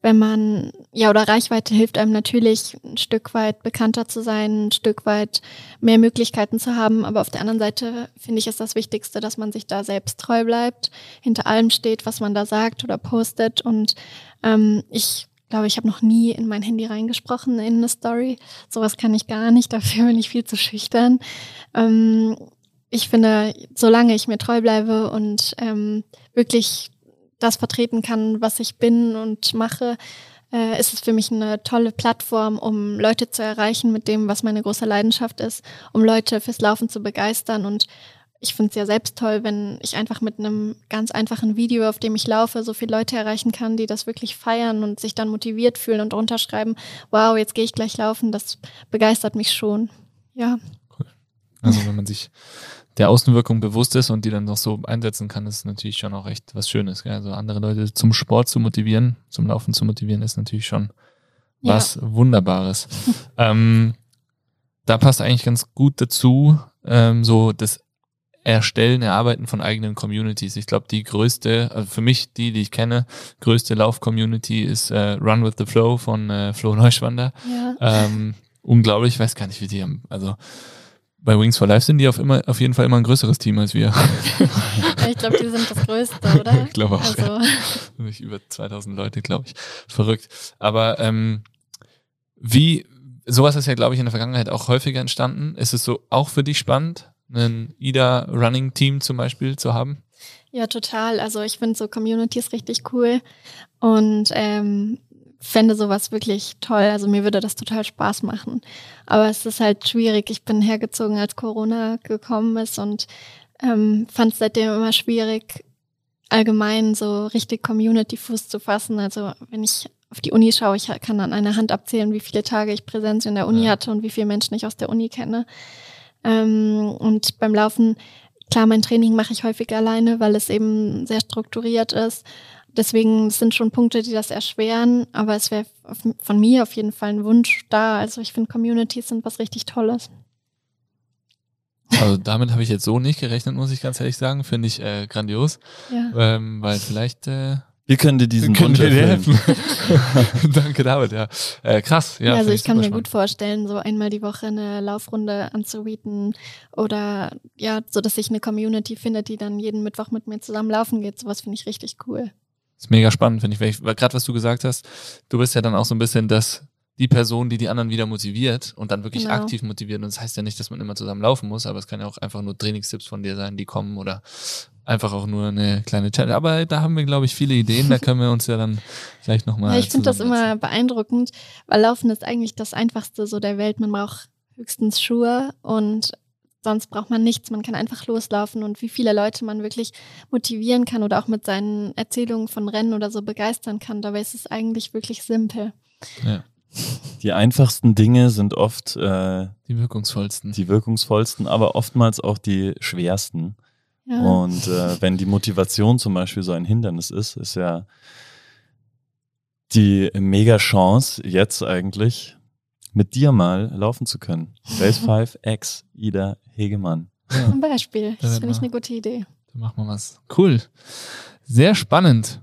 wenn man, ja, oder Reichweite hilft einem natürlich ein Stück weit bekannter zu sein, ein Stück weit mehr Möglichkeiten zu haben. Aber auf der anderen Seite finde ich, ist das Wichtigste, dass man sich da selbst treu bleibt, hinter allem steht, was man da sagt oder postet. Und ähm, ich glaube, ich habe noch nie in mein Handy reingesprochen in eine Story. Sowas kann ich gar nicht, dafür bin ich viel zu schüchtern. Ähm, ich finde, solange ich mir treu bleibe und ähm, wirklich das vertreten kann, was ich bin und mache, äh, ist es für mich eine tolle Plattform, um Leute zu erreichen mit dem, was meine große Leidenschaft ist, um Leute fürs Laufen zu begeistern. Und ich finde es ja selbst toll, wenn ich einfach mit einem ganz einfachen Video, auf dem ich laufe, so viele Leute erreichen kann, die das wirklich feiern und sich dann motiviert fühlen und runterschreiben, wow, jetzt gehe ich gleich laufen. Das begeistert mich schon. Ja. Cool. Also wenn man sich der Außenwirkung bewusst ist und die dann noch so einsetzen kann, ist natürlich schon auch echt was Schönes. Gell? Also andere Leute zum Sport zu motivieren, zum Laufen zu motivieren, ist natürlich schon ja. was Wunderbares. ähm, da passt eigentlich ganz gut dazu, ähm, so das Erstellen, Erarbeiten von eigenen Communities. Ich glaube, die größte, also für mich die, die ich kenne, größte Lauf-Community ist äh, Run with the Flow von äh, Flo Neuschwander. Ja. Ähm, unglaublich, ich weiß gar nicht, wie die haben, also bei Wings for Life sind die auf, immer, auf jeden Fall immer ein größeres Team als wir. ich glaube, die sind das größte, oder? Ich glaube auch. Also. Ja. Über 2000 Leute, glaube ich. Verrückt. Aber ähm, wie, sowas ist ja, glaube ich, in der Vergangenheit auch häufiger entstanden. Ist es so auch für dich spannend, ein IDA Running Team zum Beispiel zu haben? Ja, total. Also ich finde so Communities richtig cool. Und ähm, fände sowas wirklich toll. Also mir würde das total Spaß machen. Aber es ist halt schwierig. Ich bin hergezogen, als Corona gekommen ist und ähm, fand es seitdem immer schwierig, allgemein so richtig Community-Fuß zu fassen. Also wenn ich auf die Uni schaue, ich kann an einer Hand abzählen, wie viele Tage ich Präsenz in der Uni ja. hatte und wie viele Menschen ich aus der Uni kenne. Ähm, und beim Laufen, klar, mein Training mache ich häufig alleine, weil es eben sehr strukturiert ist. Deswegen sind schon Punkte, die das erschweren, aber es wäre von mir auf jeden Fall ein Wunsch da. Also ich finde, Communities sind was richtig Tolles. Also damit habe ich jetzt so nicht gerechnet, muss ich ganz ehrlich sagen. Finde ich äh, grandios. Ja. Ähm, weil vielleicht äh, wir können dir diesen können Wunsch helfen. Danke, David. Ja, äh, krass. Ja, ja also ich kann mir spannend. gut vorstellen, so einmal die Woche eine Laufrunde anzubieten oder ja, so dass sich eine Community findet, die dann jeden Mittwoch mit mir zusammen laufen geht. Sowas finde ich richtig cool ist mega spannend, finde ich. Gerade was du gesagt hast, du bist ja dann auch so ein bisschen das, die Person, die die anderen wieder motiviert und dann wirklich genau. aktiv motiviert. Und das heißt ja nicht, dass man immer zusammen laufen muss, aber es kann ja auch einfach nur Trainingstipps von dir sein, die kommen oder einfach auch nur eine kleine Challenge. Aber da haben wir, glaube ich, viele Ideen. Da können wir uns ja dann vielleicht nochmal. Ja, ich finde das immer beeindruckend, weil Laufen ist eigentlich das Einfachste so der Welt. Man braucht höchstens Schuhe und sonst braucht man nichts. Man kann einfach loslaufen und wie viele Leute man wirklich motivieren kann oder auch mit seinen Erzählungen von Rennen oder so begeistern kann. Dabei ist es eigentlich wirklich simpel. Ja. Die einfachsten Dinge sind oft äh, die wirkungsvollsten. Die wirkungsvollsten, aber oftmals auch die schwersten. Ja. Und äh, wenn die Motivation zum Beispiel so ein Hindernis ist, ist ja die mega Chance jetzt eigentlich mit dir mal laufen zu können. Base 5 X Ida Hegemann. Ja. Zum Beispiel. Das finde ich eine gute Idee. Dann machen wir was. Cool. Sehr spannend.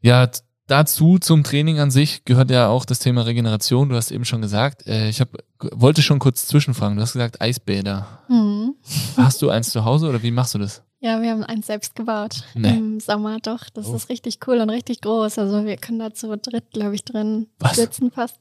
Ja, dazu zum Training an sich gehört ja auch das Thema Regeneration. Du hast eben schon gesagt, äh, ich hab, wollte schon kurz zwischenfragen. Du hast gesagt Eisbäder. Mhm. Hast du eins zu Hause oder wie machst du das? Ja, wir haben eins selbst gebaut nee. im Sommer doch. Das oh. ist richtig cool und richtig groß. Also wir können da zu dritt, glaube ich, drin Was? sitzen fast.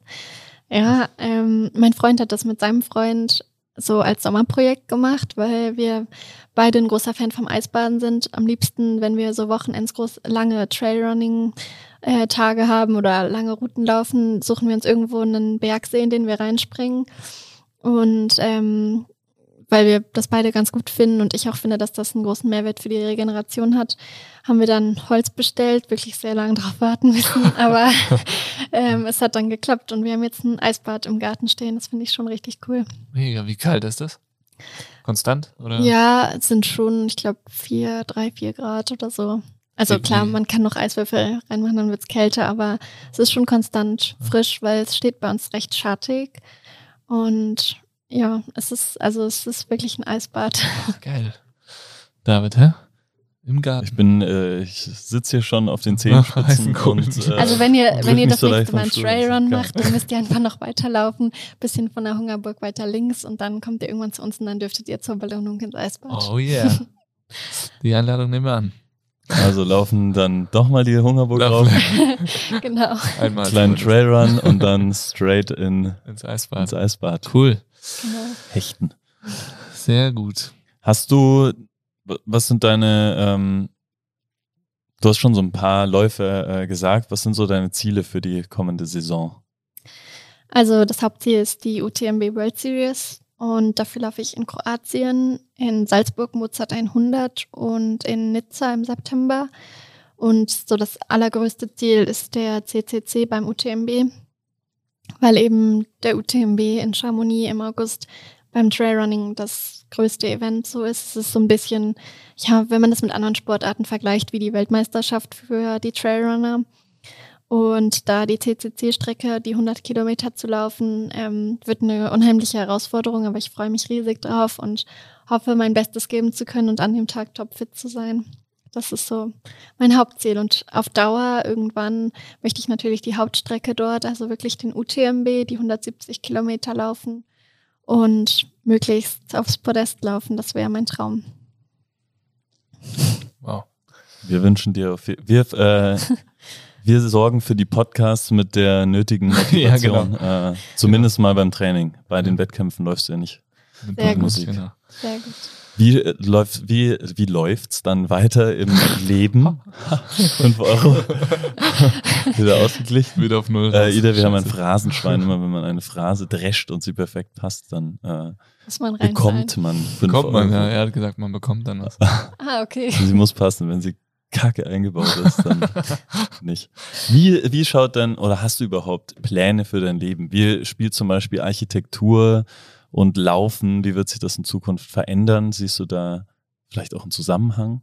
Ja, ähm, mein Freund hat das mit seinem Freund so als Sommerprojekt gemacht, weil wir beide ein großer Fan vom Eisbaden sind. Am liebsten, wenn wir so Wochenends groß lange Trailrunning-Tage äh, haben oder lange Routen laufen, suchen wir uns irgendwo einen Bergsee, in den wir reinspringen. Und ähm, weil wir das beide ganz gut finden und ich auch finde, dass das einen großen Mehrwert für die Regeneration hat, haben wir dann Holz bestellt, wirklich sehr lange drauf warten müssen, aber ähm, es hat dann geklappt und wir haben jetzt ein Eisbad im Garten stehen, das finde ich schon richtig cool. Mega, wie kalt ist das? Konstant? Oder? Ja, es sind schon, ich glaube, vier, drei, vier Grad oder so. Also klar, man kann noch Eiswürfel reinmachen, dann wird's kälter, aber es ist schon konstant frisch, weil es steht bei uns recht schattig. Und ja, es ist, also es ist wirklich ein Eisbad. Ach, geil. David, hä? Im Garten. Ich bin, äh, ich sitze hier schon auf den Zehenspitzen und, äh, Also wenn ihr, wenn ihr das so nächste Mal einen. Trailrun macht, dann müsst ihr einfach noch weiterlaufen, bisschen von der Hungerburg weiter links und dann kommt ihr irgendwann zu uns und dann dürftet ihr zur Belohnung ins Eisbad. Oh yeah. Die Einladung nehmen wir an. Also laufen dann doch mal die Hungerburg rauf, genau. Einmal. kleinen Trailrun und dann straight in, ins Eisbad. ins Eisbad. Cool. genau. Hechten. Sehr gut. Hast du, was sind deine, ähm, du hast schon so ein paar Läufe äh, gesagt, was sind so deine Ziele für die kommende Saison? Also das Hauptziel ist die UTMB World Series und dafür laufe ich in Kroatien, in Salzburg Mozart 100 und in Nizza im September. Und so das allergrößte Ziel ist der CCC beim UTMB, weil eben der UTMB in Chamonix im August beim Trailrunning das größte Event so ist. Es ist so ein bisschen, ja, wenn man das mit anderen Sportarten vergleicht, wie die Weltmeisterschaft für die Trailrunner. Und da die CCC-Strecke, die 100 Kilometer zu laufen, ähm, wird eine unheimliche Herausforderung, aber ich freue mich riesig drauf und hoffe, mein Bestes geben zu können und an dem Tag topfit zu sein. Das ist so mein Hauptziel. Und auf Dauer irgendwann möchte ich natürlich die Hauptstrecke dort, also wirklich den UTMB, die 170 Kilometer laufen und möglichst aufs Podest laufen. Das wäre mein Traum. Wow. Wir wünschen dir, wir, äh, wir sorgen für die Podcasts mit der nötigen Ja, Motivation. genau. äh, zumindest mal beim Training. Bei den Wettkämpfen läufst du ja nicht. Mit Sehr gut. Musik. Genau. Sehr gut. Wie äh, läuft, wie, wie läuft's dann weiter im Leben? 5 Euro. Wieder ausgeglichen. Wieder auf Null. Äh. Ida, wir haben ein. Phrasenschwein. Immer wenn man eine Phrase drescht und sie perfekt passt, dann äh, man bekommt man 5 Bekommt man, Euro. ja. Er hat gesagt, man bekommt dann was. Ah, okay. Sie muss passen. Wenn sie kacke eingebaut ist, dann nicht. Wie, wie schaut denn, oder hast du überhaupt Pläne für dein Leben? Wie spielt zum Beispiel Architektur und Laufen? Wie wird sich das in Zukunft verändern? Siehst du da vielleicht auch einen Zusammenhang?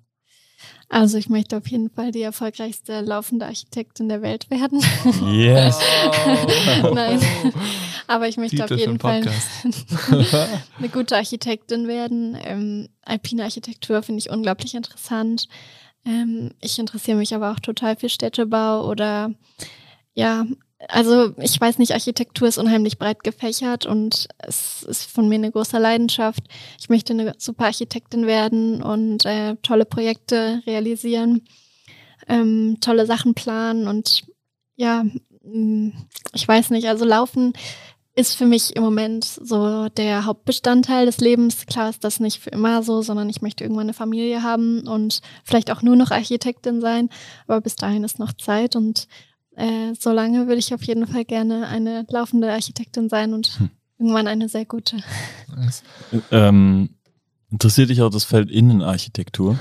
Also ich möchte auf jeden Fall die erfolgreichste laufende Architektin der Welt werden. Yes. Nein. Aber ich möchte Titel auf jeden den Fall eine gute Architektin werden. Ähm, alpine Architektur finde ich unglaublich interessant. Ähm, ich interessiere mich aber auch total für Städtebau oder ja, also ich weiß nicht, Architektur ist unheimlich breit gefächert und es ist von mir eine große Leidenschaft. Ich möchte eine super Architektin werden und äh, tolle Projekte realisieren, ähm, tolle Sachen planen und ja, mh, ich weiß nicht, also Laufen ist für mich im Moment so der Hauptbestandteil des Lebens. Klar ist das nicht für immer so, sondern ich möchte irgendwann eine Familie haben und vielleicht auch nur noch Architektin sein. Aber bis dahin ist noch Zeit und äh, solange würde ich auf jeden Fall gerne eine laufende Architektin sein und Hm. irgendwann eine sehr gute. Ähm, interessiert dich auch das Feld Innenarchitektur?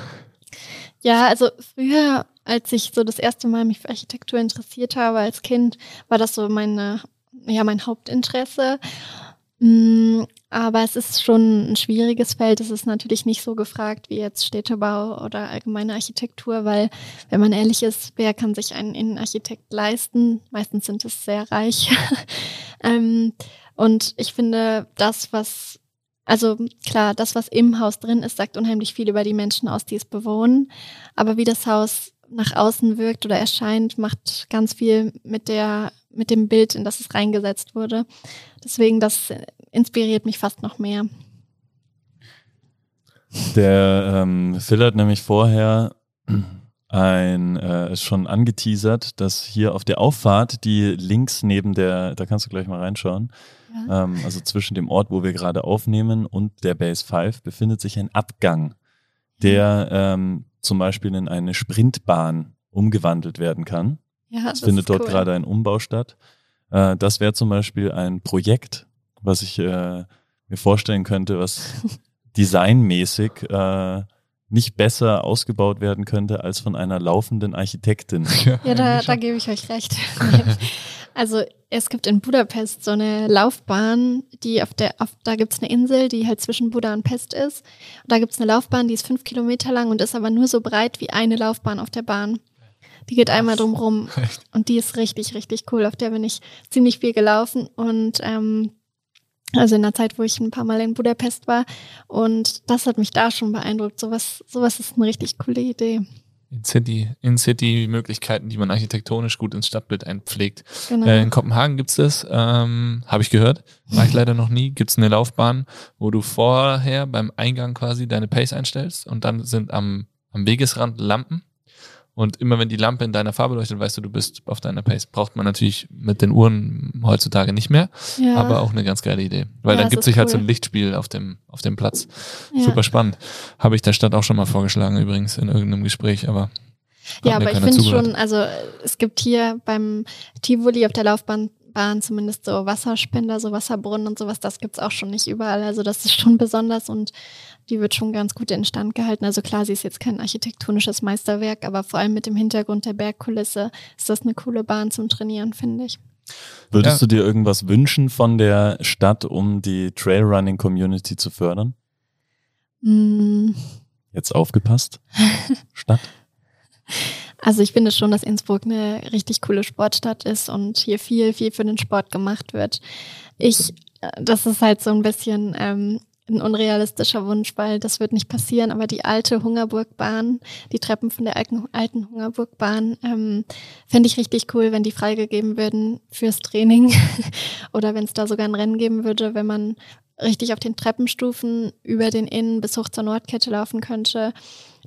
Ja, also früher, als ich so das erste Mal mich für Architektur interessiert habe als Kind, war das so meine, ja, mein Hauptinteresse. Mm, Aber es ist schon ein schwieriges Feld. Es ist natürlich nicht so gefragt wie jetzt Städtebau oder allgemeine Architektur, weil, wenn man ehrlich ist, wer kann sich einen Innenarchitekt leisten? Meistens sind es sehr reich. ähm, und ich finde, das, was also klar, das, was im Haus drin ist, sagt unheimlich viel über die Menschen aus, die es bewohnen. Aber wie das Haus nach außen wirkt oder erscheint, macht ganz viel mit der, mit dem Bild, in das es reingesetzt wurde. Deswegen, das inspiriert mich fast noch mehr. Der ähm, Phil hat nämlich vorher ein äh, schon angeteasert, dass hier auf der Auffahrt, die links neben der, da kannst du gleich mal reinschauen, Ja. ähm, also zwischen dem Ort, wo wir gerade aufnehmen und der Base 5 befindet sich ein Abgang, der ähm, zum Beispiel in eine Sprintbahn umgewandelt werden kann. Ja, Es das findet ist dort cool. gerade ein Umbau statt. Äh, das wäre zum Beispiel ein Projekt, was ich äh, mir vorstellen könnte, was designmäßig äh, nicht besser ausgebaut werden könnte als von einer laufenden Architektin. Ja, da, da gebe ich euch recht. Also es gibt in Budapest so eine Laufbahn, die auf der, auf, da gibt es eine Insel, die halt zwischen Buda und Pest ist. Und da gibt es eine Laufbahn, die ist fünf Kilometer lang und ist aber nur so breit wie eine Laufbahn auf der Bahn. Die geht einmal drumrum und die ist richtig, richtig cool. Auf der bin ich ziemlich viel gelaufen und ähm, also in der Zeit, wo ich ein paar Mal in Budapest war. Und das hat mich da schon beeindruckt. Sowas, sowas ist eine richtig coole Idee. In-City, In-City-Möglichkeiten, die man architektonisch gut ins Stadtbild einpflegt. Genau. Äh, in Kopenhagen gibt's das, ähm, habe ich gehört. War ich leider noch nie. Gibt's eine Laufbahn, wo du vorher beim Eingang quasi deine Pace einstellst und dann sind am, am Wegesrand Lampen und immer wenn die Lampe in deiner Farbe leuchtet, weißt du, du bist auf deiner Pace. Braucht man natürlich mit den Uhren heutzutage nicht mehr, ja. aber auch eine ganz geile Idee. Weil ja, dann gibt sich cool. halt so ein Lichtspiel auf dem, auf dem Platz. Ja. Super spannend. Habe ich der Stadt auch schon mal vorgeschlagen, übrigens, in irgendeinem Gespräch, aber. Ja, aber ich finde schon, also es gibt hier beim Tivoli auf der Laufbahn Bahn zumindest so Wasserspender, so Wasserbrunnen und sowas, das gibt's auch schon nicht überall. Also das ist schon besonders und die wird schon ganz gut in Stand gehalten. Also klar, sie ist jetzt kein architektonisches Meisterwerk, aber vor allem mit dem Hintergrund der Bergkulisse ist das eine coole Bahn zum Trainieren, finde ich. Würdest ja. du dir irgendwas wünschen von der Stadt, um die Trailrunning-Community zu fördern? Mm. Jetzt aufgepasst, Stadt? Also ich finde schon, dass Innsbruck eine richtig coole Sportstadt ist und hier viel, viel für den Sport gemacht wird. Ich, äh, das ist halt so ein bisschen ähm, ein unrealistischer Wunsch, weil das wird nicht passieren. Aber die alte Hungerburgbahn, die Treppen von der alten, Hungerburgbahn, ähm, fände ich richtig cool, wenn die freigegeben würden fürs Training oder wenn es da sogar ein Rennen geben würde, wenn man richtig auf den Treppenstufen über den Innen bis hoch zur Nordkette laufen könnte.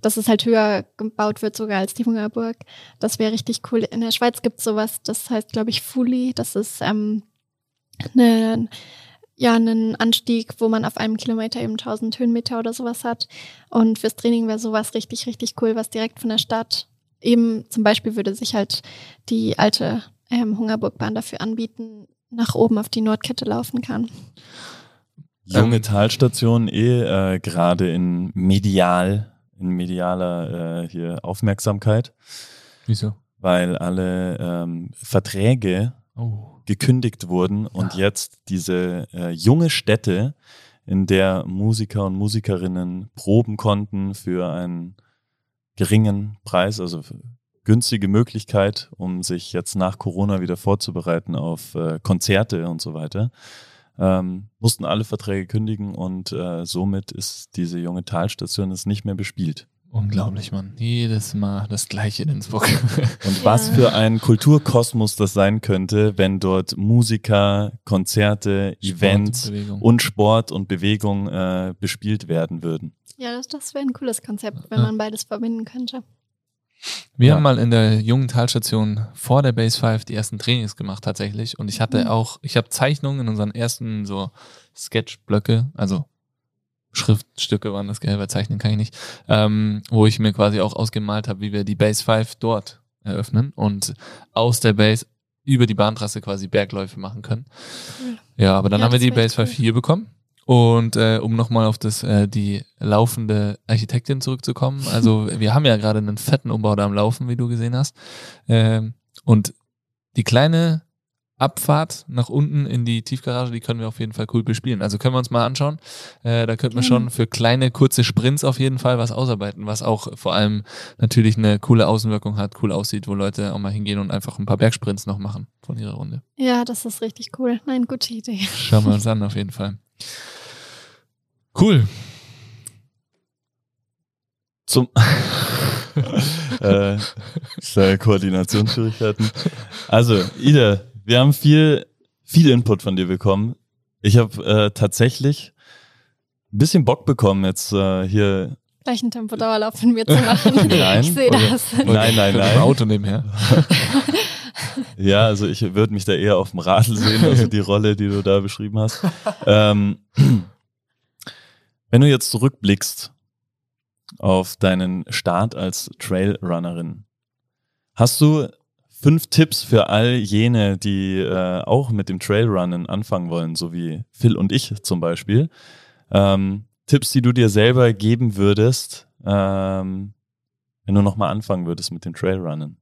Dass es halt höher gebaut wird sogar als die Hungerburg. Das wäre richtig cool. In der Schweiz gibt es sowas, das heißt, glaube ich, Fuli. Das ist ähm, eine ja einen Anstieg, wo man auf einem Kilometer eben 1000 Höhenmeter oder sowas hat. Und fürs Training wäre sowas richtig, richtig cool, was direkt von der Stadt eben zum Beispiel würde sich halt die alte ähm, Hungerburgbahn dafür anbieten, nach oben auf die Nordkette laufen kann. Junge Talstation eh äh, gerade in medial, in medialer äh, hier Aufmerksamkeit. Wieso? Weil alle ähm, Verträge oh gekündigt wurden und ja. jetzt diese äh, junge Stätte, in der Musiker und Musikerinnen proben konnten für einen geringen Preis, also günstige Möglichkeit, um sich jetzt nach Corona wieder vorzubereiten auf äh, Konzerte und so weiter, ähm, mussten alle Verträge kündigen und äh, somit ist diese junge Talstation jetzt nicht mehr bespielt. Unglaublich, Mann. Jedes Mal das Gleiche in Innsbruck. Und was für ein Kulturkosmos das sein könnte, wenn dort Musiker, Konzerte, Sport Events und, und, Sport und Bewegung äh, bespielt werden würden. Ja, das, das wäre ein cooles Konzept, wenn ja. man beides verbinden könnte. Wir ja. haben mal in der jungen Talstation vor der Base 5 die ersten Trainings gemacht tatsächlich und ich hatte mhm. auch, ich habe Zeichnungen in unseren ersten so Sketchblöcke, also Schriftstücke waren das, gell, weil zeichnen kann ich nicht, ähm, wo ich mir quasi auch ausgemalt habe, wie wir die Base 5 dort eröffnen und aus der Base über die Bahntrasse quasi Bergläufe machen können. Ja, aber dann ja, haben wir die Base 5 cool. hier bekommen. Und äh, um nochmal auf das äh, die laufende Architektin zurückzukommen, also wir haben ja gerade einen fetten Umbau da am Laufen, wie du gesehen hast. Ähm, und die kleine Abfahrt nach unten in die Tiefgarage, die können wir auf jeden Fall cool bespielen. Also können wir uns mal anschauen. Äh, da könnten wir schon für kleine, kurze Sprints auf jeden Fall was ausarbeiten, was auch vor allem natürlich eine coole Außenwirkung hat, cool aussieht, wo Leute auch mal hingehen und einfach ein paar Bergsprints noch machen von ihrer Runde. Ja, das ist richtig cool. Nein, gute Idee. Schauen wir uns an, auf jeden Fall. Cool. Zum äh, Koordinationsschwierigkeiten. Also, Ida, wir haben viel, viel Input von dir bekommen. Ich habe äh, tatsächlich ein bisschen Bock bekommen, jetzt äh, hier gleich einen Tempodauerlauf von mir zu machen. nein, ich sehe das. Nein, nein, nein. Auto nebenher. ja, also ich würde mich da eher auf dem Radl sehen, also die Rolle, die du da beschrieben hast. Ähm, wenn du jetzt zurückblickst auf deinen Start als Trailrunnerin, hast du fünf Tipps für all jene, die äh, auch mit dem Trailrunnen anfangen wollen, so wie Phil und ich zum Beispiel. Ähm, Tipps, die du dir selber geben würdest, ähm, wenn du nochmal anfangen würdest mit dem Trailrunnen.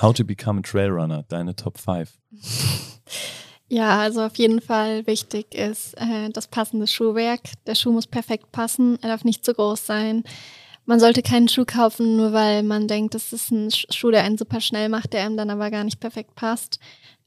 How to become a Trailrunner, deine Top 5. Ja, also auf jeden Fall wichtig ist äh, das passende Schuhwerk. Der Schuh muss perfekt passen, er darf nicht zu groß sein. Man sollte keinen Schuh kaufen, nur weil man denkt, das ist ein Schuh, der einen super schnell macht, der einem dann aber gar nicht perfekt passt.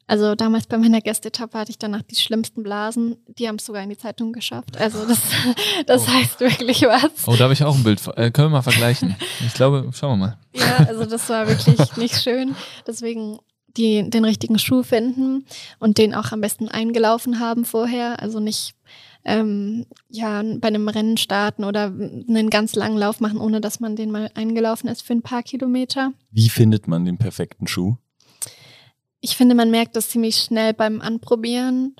Also damals bei meiner Gästetappe hatte ich danach die schlimmsten Blasen. Die haben es sogar in die Zeitung geschafft. Also das, das oh. heißt wirklich was. Oh, da habe ich auch ein Bild. Äh, können wir mal vergleichen. Ich glaube, schauen wir mal. Ja, also das war wirklich nicht schön. Deswegen die, den richtigen Schuh finden und den auch am besten eingelaufen haben vorher. Also nicht ähm, ja, bei einem Rennen starten oder einen ganz langen Lauf machen, ohne dass man den mal eingelaufen ist für ein paar Kilometer. Wie findet man den perfekten Schuh? Ich finde, man merkt das ziemlich schnell beim Anprobieren.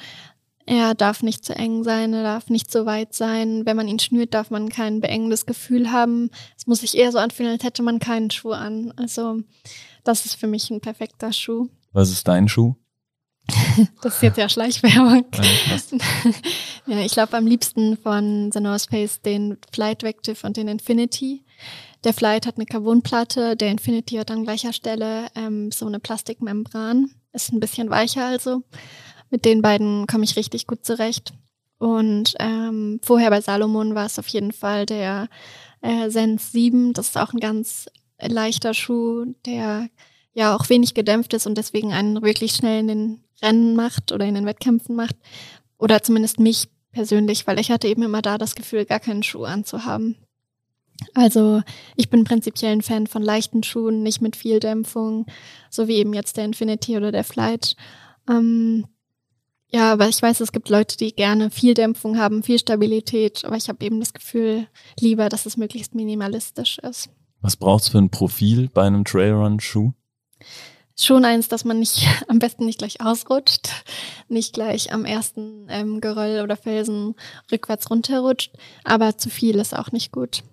Er darf nicht zu eng sein, er darf nicht zu weit sein. Wenn man ihn schnürt, darf man kein beengendes Gefühl haben. Es muss sich eher so anfühlen, als hätte man keinen Schuh an. Also das ist für mich ein perfekter Schuh. Was ist dein Schuh? das ist jetzt ja Schleichwerbung. ja, ich glaube am liebsten von The North Face den Flight Vective und den Infinity. Der Flight hat eine Carbonplatte, der Infinity hat an gleicher Stelle ähm, so eine Plastikmembran. Ist ein bisschen weicher also. Mit den beiden komme ich richtig gut zurecht. Und ähm, vorher bei Salomon war es auf jeden Fall der äh, Sens 7. Das ist auch ein ganz leichter Schuh, der ja auch wenig gedämpft ist und deswegen einen wirklich schnell in den Rennen macht oder in den Wettkämpfen macht. Oder zumindest mich persönlich, weil ich hatte eben immer da das Gefühl, gar keinen Schuh anzuhaben. Also ich bin prinzipiell ein Fan von leichten Schuhen, nicht mit viel Dämpfung, so wie eben jetzt der Infinity oder der Flight. Ähm, ja, aber ich weiß, es gibt Leute, die gerne viel Dämpfung haben, viel Stabilität, aber ich habe eben das Gefühl lieber, dass es möglichst minimalistisch ist. Was brauchst du für ein Profil bei einem Trailrun-Schuh? Schon eins, dass man nicht am besten nicht gleich ausrutscht, nicht gleich am ersten ähm, Geröll oder Felsen rückwärts runterrutscht, aber zu viel ist auch nicht gut.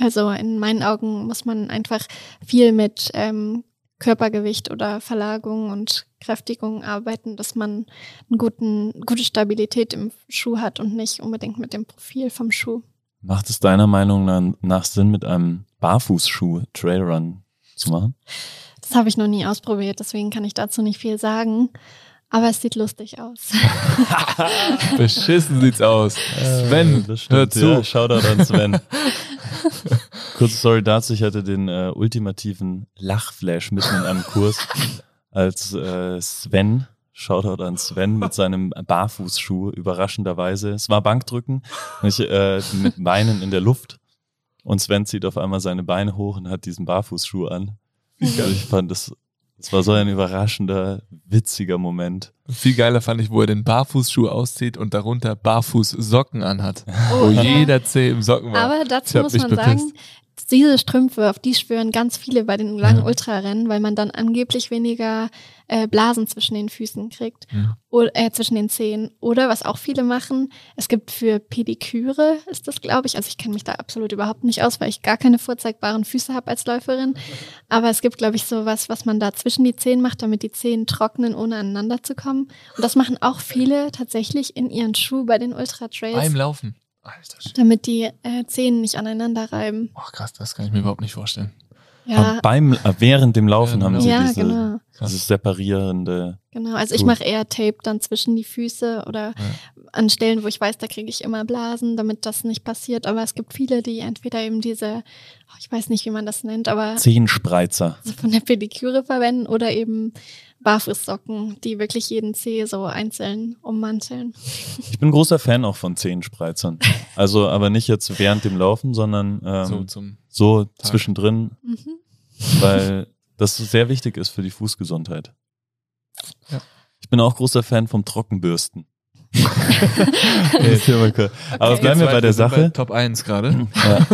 Also in meinen Augen muss man einfach viel mit ähm, Körpergewicht oder Verlagung und Kräftigung arbeiten, dass man einen guten, gute Stabilität im Schuh hat und nicht unbedingt mit dem Profil vom Schuh. Macht es deiner Meinung nach Sinn, mit einem Barfußschuh Trailrun zu machen? Das habe ich noch nie ausprobiert, deswegen kann ich dazu nicht viel sagen. Aber es sieht lustig aus. Beschissen sieht's aus. Sven, das stimmt, hör zu. Ja, Shoutout an Sven. Kurze Story dazu, ich hatte den äh, ultimativen Lachflash mitten in einem Kurs, als äh, Sven, Shoutout an Sven, mit seinem Barfußschuh, überraschenderweise, es war Bankdrücken, ich, äh, mit Beinen in der Luft und Sven zieht auf einmal seine Beine hoch und hat diesen Barfußschuh an. Ich fand das es war so ein überraschender, witziger Moment. Viel geiler fand ich, wo er den Barfußschuh auszieht und darunter Barfußsocken anhat. Oh, wo ja. jeder Zeh im Socken war. Aber dazu muss man bepisst. sagen, diese Strümpfe, auf die schwören ganz viele bei den langen ja. Ultrarennen, weil man dann angeblich weniger äh, Blasen zwischen den Füßen kriegt, ja. oder, äh, zwischen den Zehen. Oder was auch viele machen, es gibt für Pediküre, ist das glaube ich, also ich kenne mich da absolut überhaupt nicht aus, weil ich gar keine vorzeigbaren Füße habe als Läuferin. Aber es gibt glaube ich sowas, was man da zwischen die Zehen macht, damit die Zehen trocknen, ohne aneinander zu kommen. Und das machen auch viele tatsächlich in ihren Schuh bei den Ultra Trails. Beim Laufen. Alter, shit. Damit die äh, Zähne nicht aneinander reiben. Ach krass, das kann ich mir überhaupt nicht vorstellen. Ja. beim, äh, während dem Laufen ja, haben sie ja, diese, genau. dieses separierende. Genau, also ich mache eher Tape dann zwischen die Füße oder ja. an Stellen, wo ich weiß, da kriege ich immer Blasen, damit das nicht passiert. Aber es gibt viele, die entweder eben diese, oh, ich weiß nicht, wie man das nennt, aber Zehenspreizer also von der Pediküre verwenden oder eben Barfußsocken, die wirklich jeden Zeh so einzeln ummanteln. Ich bin großer Fan auch von Zehenspreizern. Also, aber nicht jetzt während dem Laufen, sondern ähm, so, so zwischendrin, mhm. weil das sehr wichtig ist für die Fußgesundheit. Ja. Ich bin auch großer Fan vom Trockenbürsten. okay. Aber okay, bleiben wir bei der Sache. Bei Top 1 gerade. Ja.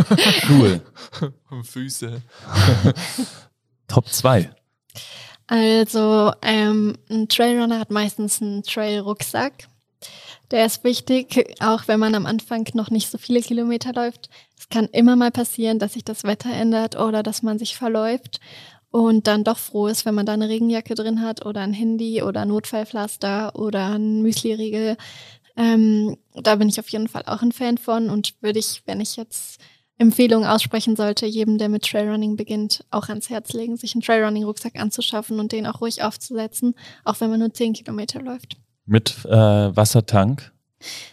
Cool. Füße. Top 2. Also ähm, ein Trailrunner hat meistens einen Trail-Rucksack. Der ist wichtig, auch wenn man am Anfang noch nicht so viele Kilometer läuft. Es kann immer mal passieren, dass sich das Wetter ändert oder dass man sich verläuft und dann doch froh ist, wenn man da eine Regenjacke drin hat oder ein Handy oder Notfallpflaster oder ein Müsliriegel. Ähm, da bin ich auf jeden Fall auch ein Fan von und würde ich, wenn ich jetzt Empfehlung aussprechen sollte, jedem, der mit Trailrunning beginnt, auch ans Herz legen, sich einen Trailrunning-Rucksack anzuschaffen und den auch ruhig aufzusetzen, auch wenn man nur 10 Kilometer läuft. Mit äh, Wassertank?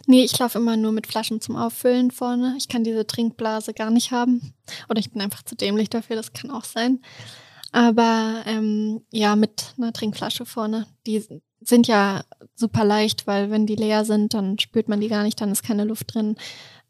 Nee, ich laufe immer nur mit Flaschen zum Auffüllen vorne. Ich kann diese Trinkblase gar nicht haben. Oder ich bin einfach zu dämlich dafür, das kann auch sein. Aber ähm, ja, mit einer Trinkflasche vorne. Die sind ja super leicht, weil wenn die leer sind, dann spürt man die gar nicht, dann ist keine Luft drin.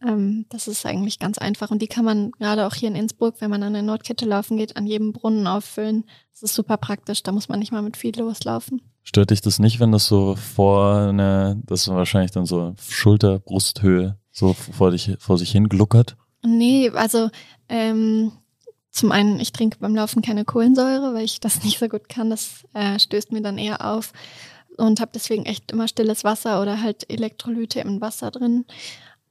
Ähm, das ist eigentlich ganz einfach. Und die kann man gerade auch hier in Innsbruck, wenn man an der Nordkette laufen geht, an jedem Brunnen auffüllen. Das ist super praktisch, da muss man nicht mal mit viel loslaufen. Stört dich das nicht, wenn das so vorne, das ist wahrscheinlich dann so Schulter, Brusthöhe, so vor, dich, vor sich hin gluckert? Nee, also ähm, zum einen, ich trinke beim Laufen keine Kohlensäure, weil ich das nicht so gut kann. Das äh, stößt mir dann eher auf und habe deswegen echt immer stilles Wasser oder halt Elektrolyte im Wasser drin.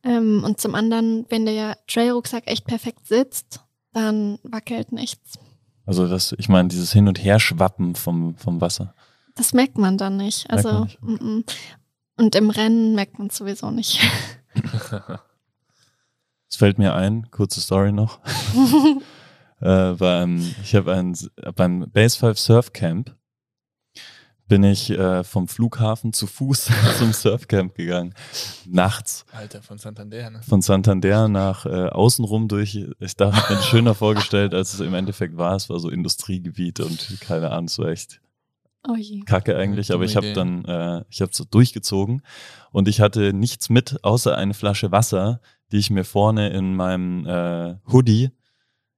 Ähm, und zum anderen, wenn der Trailrucksack echt perfekt sitzt, dann wackelt nichts. Also das, ich meine, dieses Hin- und Herschwappen vom, vom Wasser. Das merkt man dann nicht. Also nicht. M -m. und im Rennen merkt man es sowieso nicht. Es fällt mir ein, kurze Story noch. äh, beim, ich habe beim Base 5 Surf Camp bin ich äh, vom Flughafen zu Fuß zum Surfcamp gegangen. Nachts. Alter, von Santander, ne? Von Santander nach äh, außenrum durch. Ich dachte, ich mir schöner vorgestellt, als es im Endeffekt war. Es war so Industriegebiet und keine Ahnung, so echt oh Kacke eigentlich. Aber ich habe dann, äh, ich habe so durchgezogen und ich hatte nichts mit, außer eine Flasche Wasser, die ich mir vorne in meinem äh, Hoodie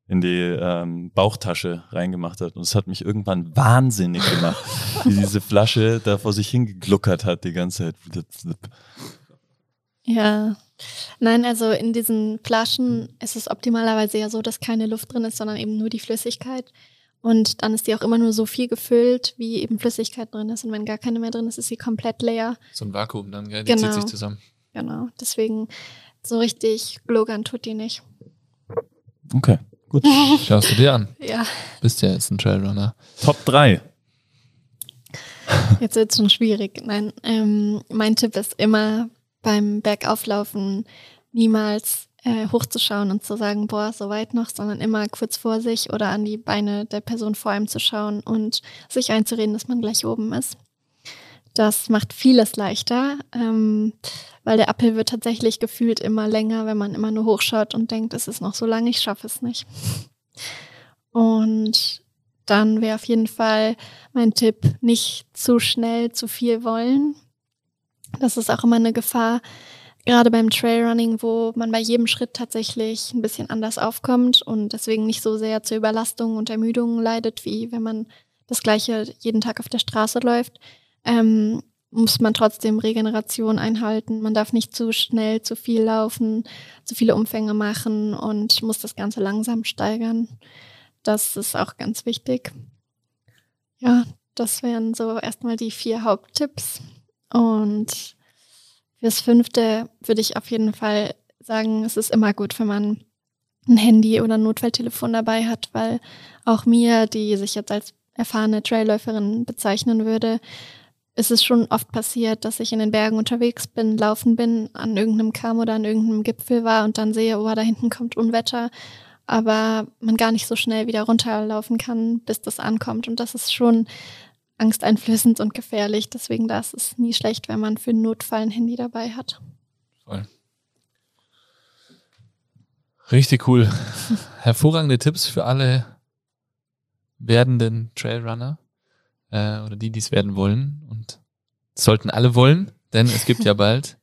in die ähm, Bauchtasche reingemacht hat. Und es hat mich irgendwann wahnsinnig gemacht, wie diese Flasche da vor sich hingegluckert hat die ganze Zeit. Ja. Nein, also in diesen Flaschen ist es optimalerweise ja so, dass keine Luft drin ist, sondern eben nur die Flüssigkeit. Und dann ist die auch immer nur so viel gefüllt, wie eben Flüssigkeit drin ist. Und wenn gar keine mehr drin ist, ist sie komplett leer. So ein Vakuum dann, gell? Die genau. zieht sich zusammen. Genau. Deswegen so richtig gluckern tut die nicht. Okay. Gut. Schaust du dir an. Ja. Bist ja jetzt ein Trailrunner. Top 3. Jetzt wird es schon schwierig. Nein, ähm, mein Tipp ist immer beim Bergauflaufen niemals äh, hochzuschauen und zu sagen, boah, so weit noch, sondern immer kurz vor sich oder an die Beine der Person vor einem zu schauen und sich einzureden, dass man gleich oben ist. Das macht vieles leichter, ähm, weil der Appel wird tatsächlich gefühlt immer länger, wenn man immer nur hochschaut und denkt, es ist noch so lang, ich schaffe es nicht. Und dann wäre auf jeden Fall mein Tipp, nicht zu schnell zu viel wollen. Das ist auch immer eine Gefahr, gerade beim Trailrunning, wo man bei jedem Schritt tatsächlich ein bisschen anders aufkommt und deswegen nicht so sehr zur Überlastung und Ermüdung leidet, wie wenn man das gleiche jeden Tag auf der Straße läuft ähm, muss man trotzdem Regeneration einhalten. Man darf nicht zu schnell zu viel laufen, zu viele Umfänge machen und muss das Ganze langsam steigern. Das ist auch ganz wichtig. Ja, das wären so erstmal die vier Haupttipps. Und fürs fünfte würde ich auf jeden Fall sagen, es ist immer gut, wenn man ein Handy oder ein Notfalltelefon dabei hat, weil auch mir, die sich jetzt als erfahrene Trailläuferin bezeichnen würde, ist es schon oft passiert, dass ich in den Bergen unterwegs bin, laufen bin, an irgendeinem Kamm oder an irgendeinem Gipfel war und dann sehe, oh, da hinten kommt Unwetter, aber man gar nicht so schnell wieder runterlaufen kann, bis das ankommt. Und das ist schon angsteinflößend und gefährlich. Deswegen da ist es nie schlecht, wenn man für einen Notfall ein Handy dabei hat. Voll. Richtig cool. Hervorragende Tipps für alle werdenden Trailrunner äh, oder die, die es werden wollen. Und sollten alle wollen, denn es gibt ja bald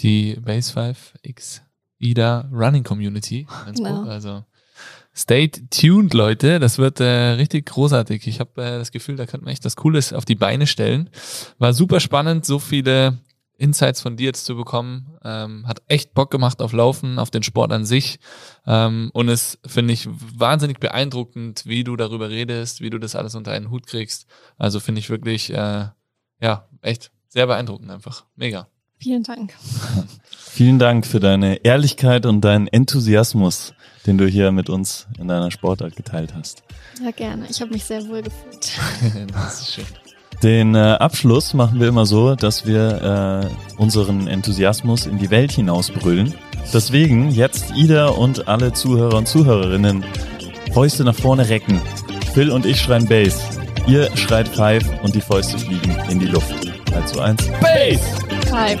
die Base 5 X IDA Running Community. Genau. Also stay tuned, Leute. Das wird äh, richtig großartig. Ich habe äh, das Gefühl, da könnte man echt das Cooles auf die Beine stellen. War super spannend, so viele Insights von dir jetzt zu bekommen. Ähm, hat echt Bock gemacht auf Laufen, auf den Sport an sich. Ähm, und es finde ich wahnsinnig beeindruckend, wie du darüber redest, wie du das alles unter einen Hut kriegst. Also finde ich wirklich, äh, ja, echt sehr beeindruckend einfach. Mega. Vielen Dank. Vielen Dank für deine Ehrlichkeit und deinen Enthusiasmus, den du hier mit uns in deiner Sportart geteilt hast. Ja, gerne. Ich habe mich sehr wohl gefühlt. das ist schön. Den äh, Abschluss machen wir immer so, dass wir äh, unseren Enthusiasmus in die Welt hinausbrüllen. Deswegen jetzt Ida und alle Zuhörer und Zuhörerinnen Fäuste nach vorne recken. Phil und ich schreien Bass. Ihr schreit Five und die Fäuste fliegen in die Luft. 3 zu 1. Bass! Five.